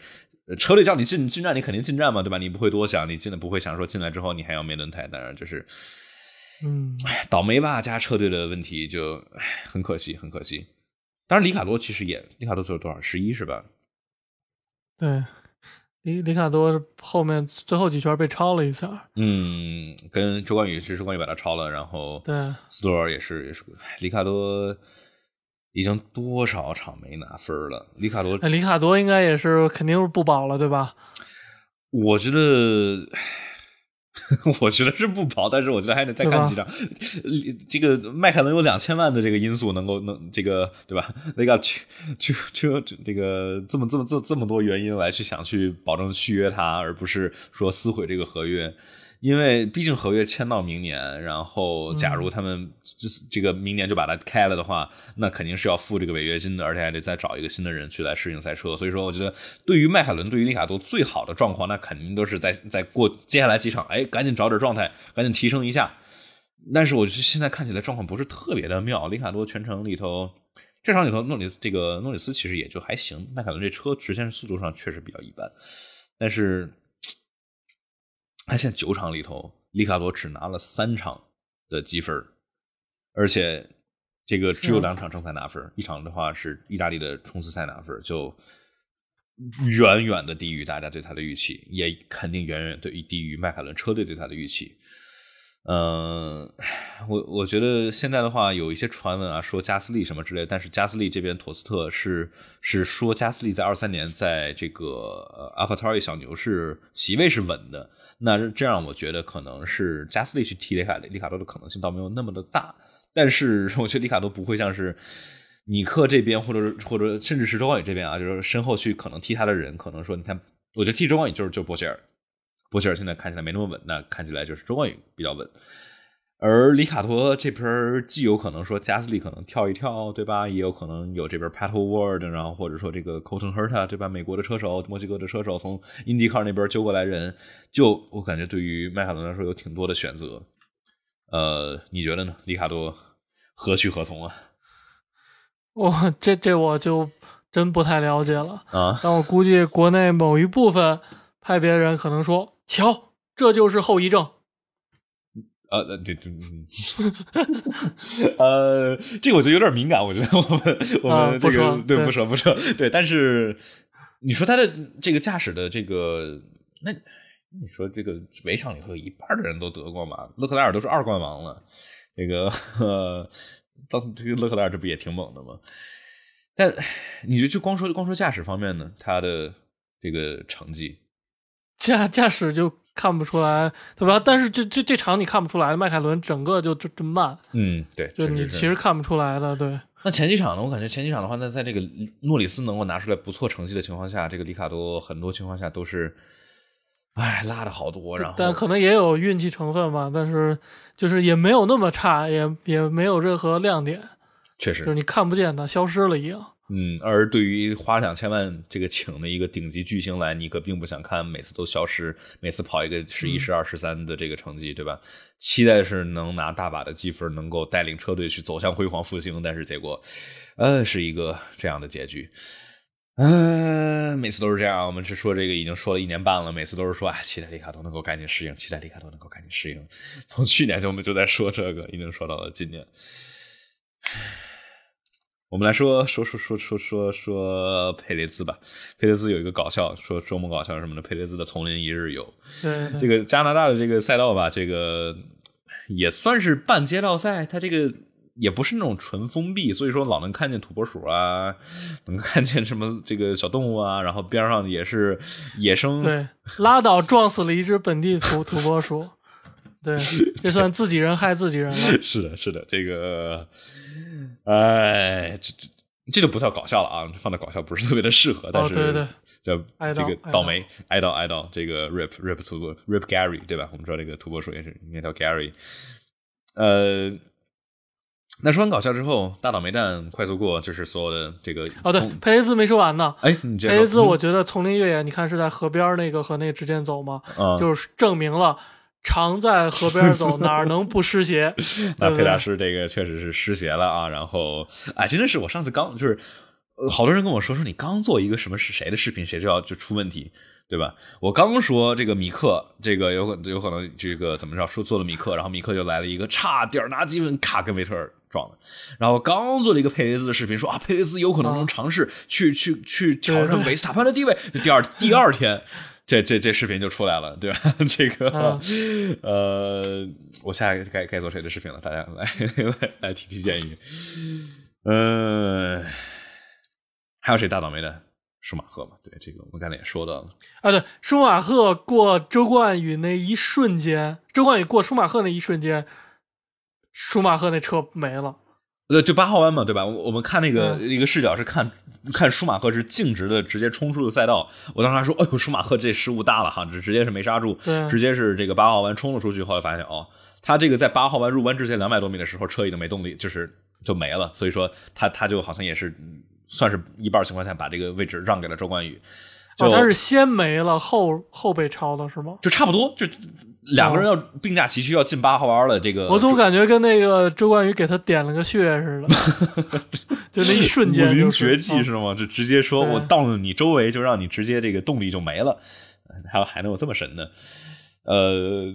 车队叫你进进站，你肯定进站嘛，对吧？你不会多想，你进来不会想说进来之后你还要没轮胎，当然就是，嗯，哎，倒霉吧，加车队的问题就，哎，很可惜，很可惜。当然，里卡多其实也，里卡多最后多少？十一是吧？对，里里卡多后面最后几圈被超了一下，嗯，跟周冠宇是周冠宇把他超了，然后对，斯洛尔也是也是，里卡多。已经多少场没拿分了？里卡多，里卡多应该也是肯定是不保了，对吧？我觉得，我觉得是不跑，但是我觉得还得再看几场。这个迈凯伦有两千万的这个因素能够能这个对吧？那个去去去这个这么这么这这么多原因来去想去保证续约他，而不是说撕毁这个合约。因为毕竟合约签到明年，然后假如他们这这个明年就把它开了的话，那肯定是要付这个违约金的，而且还得再找一个新的人去来适应赛车。所以说，我觉得对于迈凯伦，对于利卡多最好的状况，那肯定都是在在过接下来几场，哎，赶紧找点状态，赶紧提升一下。但是我觉得现在看起来状况不是特别的妙。里卡多全程里头，这场里头诺里斯这个诺里斯其实也就还行，迈凯伦这车直线速度上确实比较一般，但是。他现在九场里头，里卡多只拿了三场的积分，而且这个只有两场正赛拿分，一场的话是意大利的冲刺赛拿分，就远远的低于大家对他的预期，也肯定远远对低于迈凯伦车队对他的预期。嗯，我我觉得现在的话有一些传闻啊，说加斯利什么之类，但是加斯利这边托斯特是是说加斯利在二三年在这个呃阿法塔利小牛是席位是稳的。那这样，我觉得可能是加斯利去替里卡里卡多的可能性倒没有那么的大，但是我觉得里卡多不会像是尼克这边，或者或者甚至是周冠宇这边啊，就是身后去可能替他的人，可能说你看，我觉得替周冠宇就是就波切尔，波切尔现在看起来没那么稳，那看起来就是周冠宇比较稳。而里卡多这边既有可能说加斯利可能跳一跳，对吧？也有可能有这边 Pato Ward，然后或者说这个 Colton Herta，对吧？美国的车手、墨西哥的车手从 IndyCar 那边揪过来人，就我感觉对于迈凯伦来说有挺多的选择。呃，你觉得呢？里卡多何去何从啊？我这这我就真不太了解了啊！但我估计国内某一部分派别人可能说：“瞧，这就是后遗症。”呃，对对，呃，这个我觉得有点敏感。我觉得我们我们这个对不说不说对，但是你说他的这个驾驶的这个，那你说这个围场里头有一半的人都得过嘛？勒克莱尔都是二冠王了，这个当这个勒克莱尔这不也挺猛的吗？但你就就光说光说驾驶方面呢，他的这个成绩驾驾驶就。看不出来，对吧？但是这这这场你看不出来，迈凯伦整个就这这慢。嗯，对，就你其实看不出来的，对。那前几场呢？我感觉前几场的话，那在这个诺里斯能够拿出来不错成绩的情况下，这个里卡多很多情况下都是，哎，拉的好多。然后，但可能也有运气成分吧。但是就是也没有那么差，也也没有任何亮点。确实，就是你看不见他消失了一样。嗯，而对于花两千万这个请的一个顶级巨星来，你可并不想看每次都消失，每次跑一个十一、十二、十三的这个成绩，对吧？期待是能拿大把的积分，能够带领车队去走向辉煌复兴，但是结果，呃，是一个这样的结局。嗯，每次都是这样。我们是说这个已经说了一年半了，每次都是说，哎，期待里卡多能够赶紧适应，期待里卡多能够赶紧适应。从去年就我们就在说这个，已经说到了今年。我们来说说说说说说说佩雷兹吧。佩雷兹有一个搞笑，说周末搞笑什么的。佩雷兹的丛林一日游，这个加拿大的这个赛道吧，这个也算是半街道赛，它这个也不是那种纯封闭，所以说老能看见土拨鼠啊，能看见什么这个小动物啊，然后边上也是野生。对，拉倒，撞死了一只本地土土拨鼠。对，这算自己人害自己人了。是的，是的，这个。哎，这这这就不叫搞笑了啊！放在搞笑不是特别的适合，但是叫这个倒霉挨到挨到这个 rip rip 土拨 rip Gary 对吧？我们知道这个土拨鼠也是应该叫 Gary。呃，那说完搞笑之后，大倒霉蛋快速过，就是所有的这个哦，对，佩雷兹没说完呢。哎，佩雷兹，我觉得丛林越野，你看是在河边那个和那个之间走吗？就是证明了。常在河边走，哪能不湿鞋？那佩大师这个确实是湿鞋了啊！然后，哎，真的是我上次刚就是，好多人跟我说说你刚做一个什么是谁的视频，谁就要就出问题，对吧？我刚说这个米克，这个有可有可能这个怎么着说做了米克，然后米克就来了一个差点拿积分卡跟维特尔撞了。然后刚做了一个佩雷兹的视频，说啊佩雷兹有可能能尝试去去去挑战维斯塔潘的地位。第二第二天。这这这视频就出来了，对吧？这个呃，我下一个该该做谁的视频了？大家来来来提提建议。嗯，还有谁大倒霉的？舒马赫嘛？对，这个我们刚才也说到了。啊，对，舒马赫过周冠宇那一瞬间，周冠宇过舒马赫那一瞬间，舒马赫那车没了。对，就八号弯嘛，对吧？我我们看那个一个视角是看。看舒马赫是径直的直接冲出了赛道，我当时还说：“哎呦，舒马赫这失误大了哈，这直接是没刹住，直接是这个八号弯冲了出去。”后来发现哦，他这个在八号弯入弯之前两百多米的时候车已经没动力，就是就没了。所以说他他就好像也是算是一半情况下把这个位置让给了周冠宇。哦，他是先没了后后被超的是吗？就差不多就。两个人要并驾齐驱，要进八号弯了。这个我总感觉跟那个周冠宇给他点了个穴似的，就那一瞬间，武林绝技是吗？就直接说我到了你周围，就让你直接这个动力就没了，还有还能有这么神的？呃，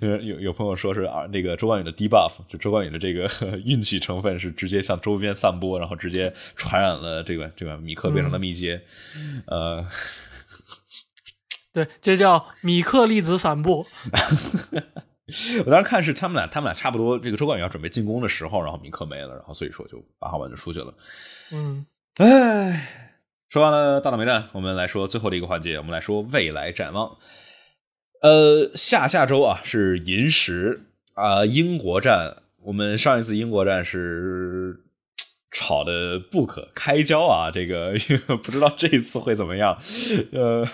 有有朋友说是啊，那个周冠宇的 debuff，就周冠宇的这个 运气成分是直接向周边散播，然后直接传染了这个这个米克变成了密接，呃。对，这叫米克粒子散布。我当时看是他们俩，他们俩差不多。这个周冠宇要准备进攻的时候，然后米克没了，然后所以说就八号弯就出去了。嗯，哎，说完了大倒霉蛋，我们来说最后的一个环节，我们来说未来展望。呃，下下周啊是银石啊英国站，我们上一次英国站是。吵的不可开交啊！这个 不知道这一次会怎么样。呃，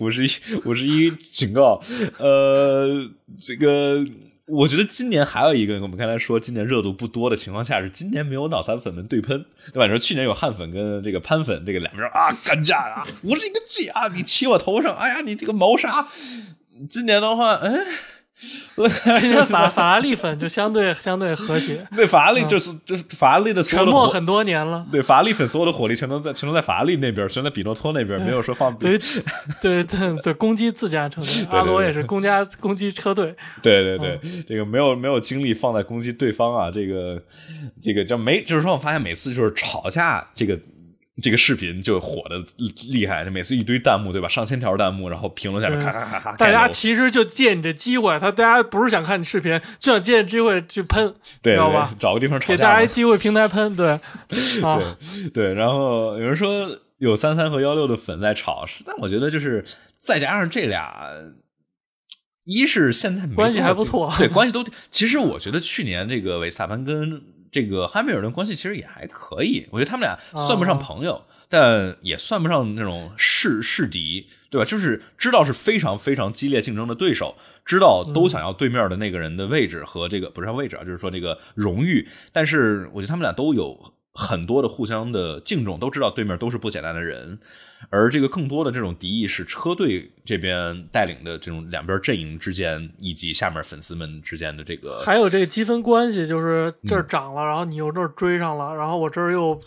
五十一五十一警告。呃，这个我觉得今年还有一个，我们刚才说今年热度不多的情况下，是今年没有脑残粉们对喷，对吧？你说去年有汉粉跟这个潘粉，这个两边啊干架啊，我是一个 G 啊，你骑我头上，哎呀，你这个谋杀。今年的话，哎。今天法法拉利粉就相对相对和谐。对，法拉利就是就是法拉利的所有的沉默很多年了。对，法拉利粉所有的火力全都在全都在法拉利那边，全在比诺托那边，没有说放。对对对对，攻击自家车队，阿罗也是攻家攻击车队。对对对，这个没有没有精力放在攻击对方啊，这个这个叫没，就是说我发现每次就是吵架这个。这个视频就火的厉害，每次一堆弹幕，对吧？上千条弹幕，然后评论下面咔咔咔咔。大家其实就借你这机会，他大家不是想看你视频，就想借机会去喷，知道吧？找个地方吵架。给大家一机会平台喷，对，对对。然后有人说有三三和幺六的粉在吵，但我觉得就是再加上这俩，一是现在关系还不错，对，关系都。其实我觉得去年这个维斯塔潘跟。这个汉密尔顿关系其实也还可以，我觉得他们俩算不上朋友，但也算不上那种世世敌，对吧？就是知道是非常非常激烈竞争的对手，知道都想要对面的那个人的位置和这个不是位置啊，就是说这个荣誉。但是我觉得他们俩都有。很多的互相的敬重，都知道对面都是不简单的人，而这个更多的这种敌意是车队这边带领的这种两边阵营之间，以及下面粉丝们之间的这个，还有这个积分关系，就是这儿涨了，然后你又这儿追上了，然后我这儿又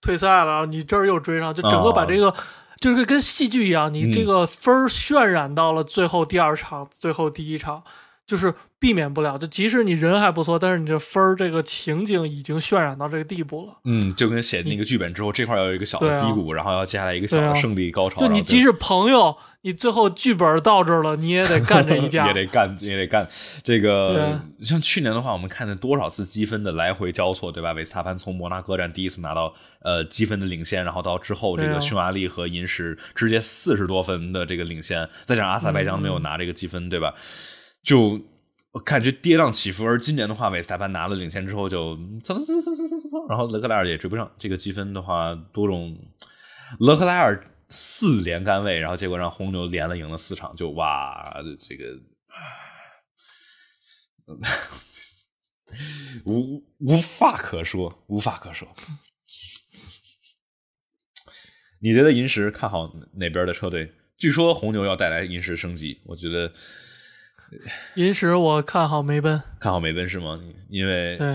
退赛了，你这儿又追上，就整个把这个就是跟戏剧一样，你这个分儿渲染到了最后第二场，最后第一场。就是避免不了，就即使你人还不错，但是你这分儿这个情景已经渲染到这个地步了。嗯，就跟写那个剧本之后，这块要有一个小的低谷，然后要接下来一个小的胜利高潮。就你即使朋友，你最后剧本到这儿了，你也得干这一架，也得干，也得干。这个像去年的话，我们看见多少次积分的来回交错，对吧？维斯塔潘从摩纳哥站第一次拿到呃积分的领先，然后到之后这个匈牙利和银石直接四十多分的这个领先，再加上阿塞拜疆没有拿这个积分，对吧？就感觉跌宕起伏，而今年的话，韦斯塔潘拿了领先之后就蹭蹭蹭蹭蹭蹭蹭，然后勒克莱尔也追不上。这个积分的话，多种勒克莱尔四连杆位，然后结果让红牛连了赢了四场，就哇，这个无无话可说，无话可说。你觉得银石看好哪边的车队？据说红牛要带来银石升级，我觉得。银石，我看好梅奔，看好梅奔是吗？因为对，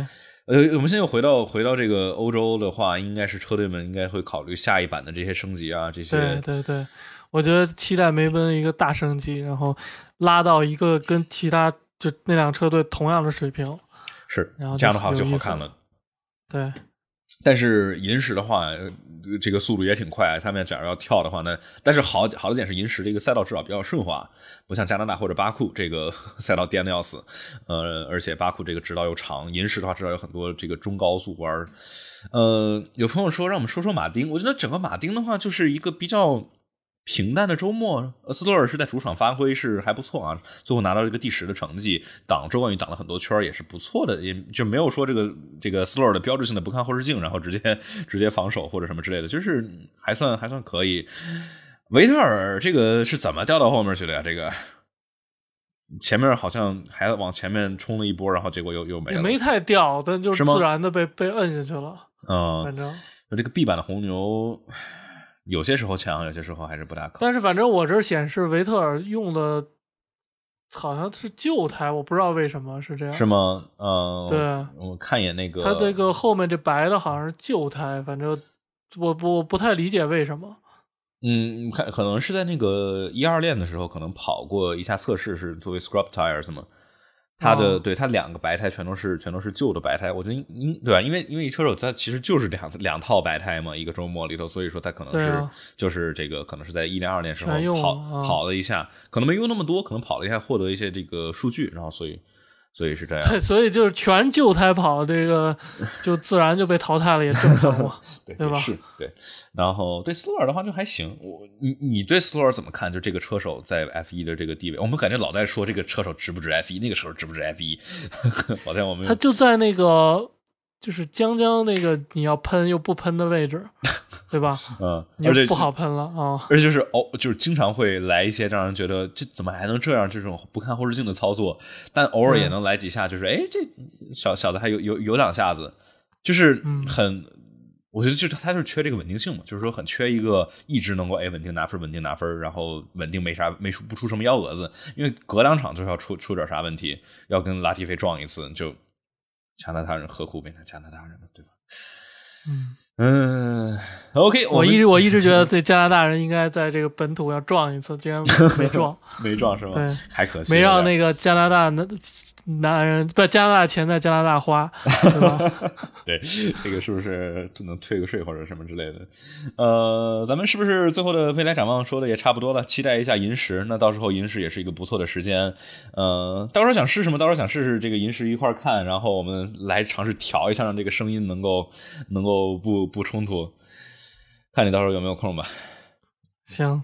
呃，我们现在回到回到这个欧洲的话，应该是车队们应该会考虑下一版的这些升级啊，这些。对对对，我觉得期待梅奔一个大升级，然后拉到一个跟其他就那辆车队同样的水平。是，然后这样的话就好看了。对。但是银石的话，这个速度也挺快。他们假如要跳的话，呢但是好好的点是银石这个赛道至少比较顺滑，不像加拿大或者巴库这个 赛道颠的要死。呃，而且巴库这个直道又长，银石的话至少有很多这个中高速弯。呃，有朋友说让我们说说马丁，我觉得整个马丁的话就是一个比较。平淡的周末，斯托尔是在主场发挥是还不错啊，最后拿到这个第十的成绩，挡周冠宇挡了很多圈也是不错的，也就没有说这个这个斯托尔的标志性的不看后视镜，然后直接直接防守或者什么之类的，就是还算还算可以。维特尔这个是怎么掉到后面去的呀？这个前面好像还往前面冲了一波，然后结果又又没了，没太掉，但就是自然的被被摁下去了。嗯，反正这个 B 版的红牛。有些时候强，有些时候还是不大可。但是反正我这显示维特尔用的好像是旧胎，我不知道为什么是这样。是吗？嗯，对，我看一眼那个，它这个后面这白的好像是旧胎，反正我不不太理解为什么。嗯，看可能是在那个一二练的时候，可能跑过一下测试，是作为 scrub tires 吗？它的对它两个白胎全都是全都是旧的白胎，我觉得应对吧？因为因为车手他其实就是两两套白胎嘛，一个周末里头，所以说他可能是就是这个可能是在一零二年时候跑跑了一下，可能没用那么多，可能跑了一下获得一些这个数据，然后所以。所以是这样，对，所以就是全旧胎跑，这个就自然就被淘汰了，也正常嘛，对吧？是，对。然后对斯洛尔的话就还行，我你你对斯洛尔怎么看？就这个车手在 F 一的这个地位，我们感觉老在说这个车手值不值 F 一，那个时候值不值 F 一？好像我们他就在那个。就是将将那个你要喷又不喷的位置，对吧？嗯，而且不好喷了啊！而且就是哦就是经常会来一些让人觉得这怎么还能这样这种不看后视镜的操作，但偶尔也能来几下，就是哎这小小子还有有有两下子，就是很我觉得就是他就是缺这个稳定性嘛，就是说很缺一个一直能够哎稳定拿分、稳定拿分，然后稳定没啥没出不出什么幺蛾子，因为隔两场就是要出出点啥问题，要跟拉提菲撞一次，就加拿大人何苦为难加拿大人呢？对吧？嗯。嗯，OK，我一直我一直觉得这加拿大人应该在这个本土要撞一次，竟然没撞，没撞是吗？对，还可惜，没让那个加拿大男男人不加拿大钱在加拿大花，对吧？对，这个是不是能退个税或者什么之类的？呃，咱们是不是最后的未来展望说的也差不多了？期待一下银石，那到时候银石也是一个不错的时间。呃，到时候想试什么？到时候想试试这个银石一块看，然后我们来尝试调一下，让这个声音能够能够不。不冲突，看你到时候有没有空吧。行。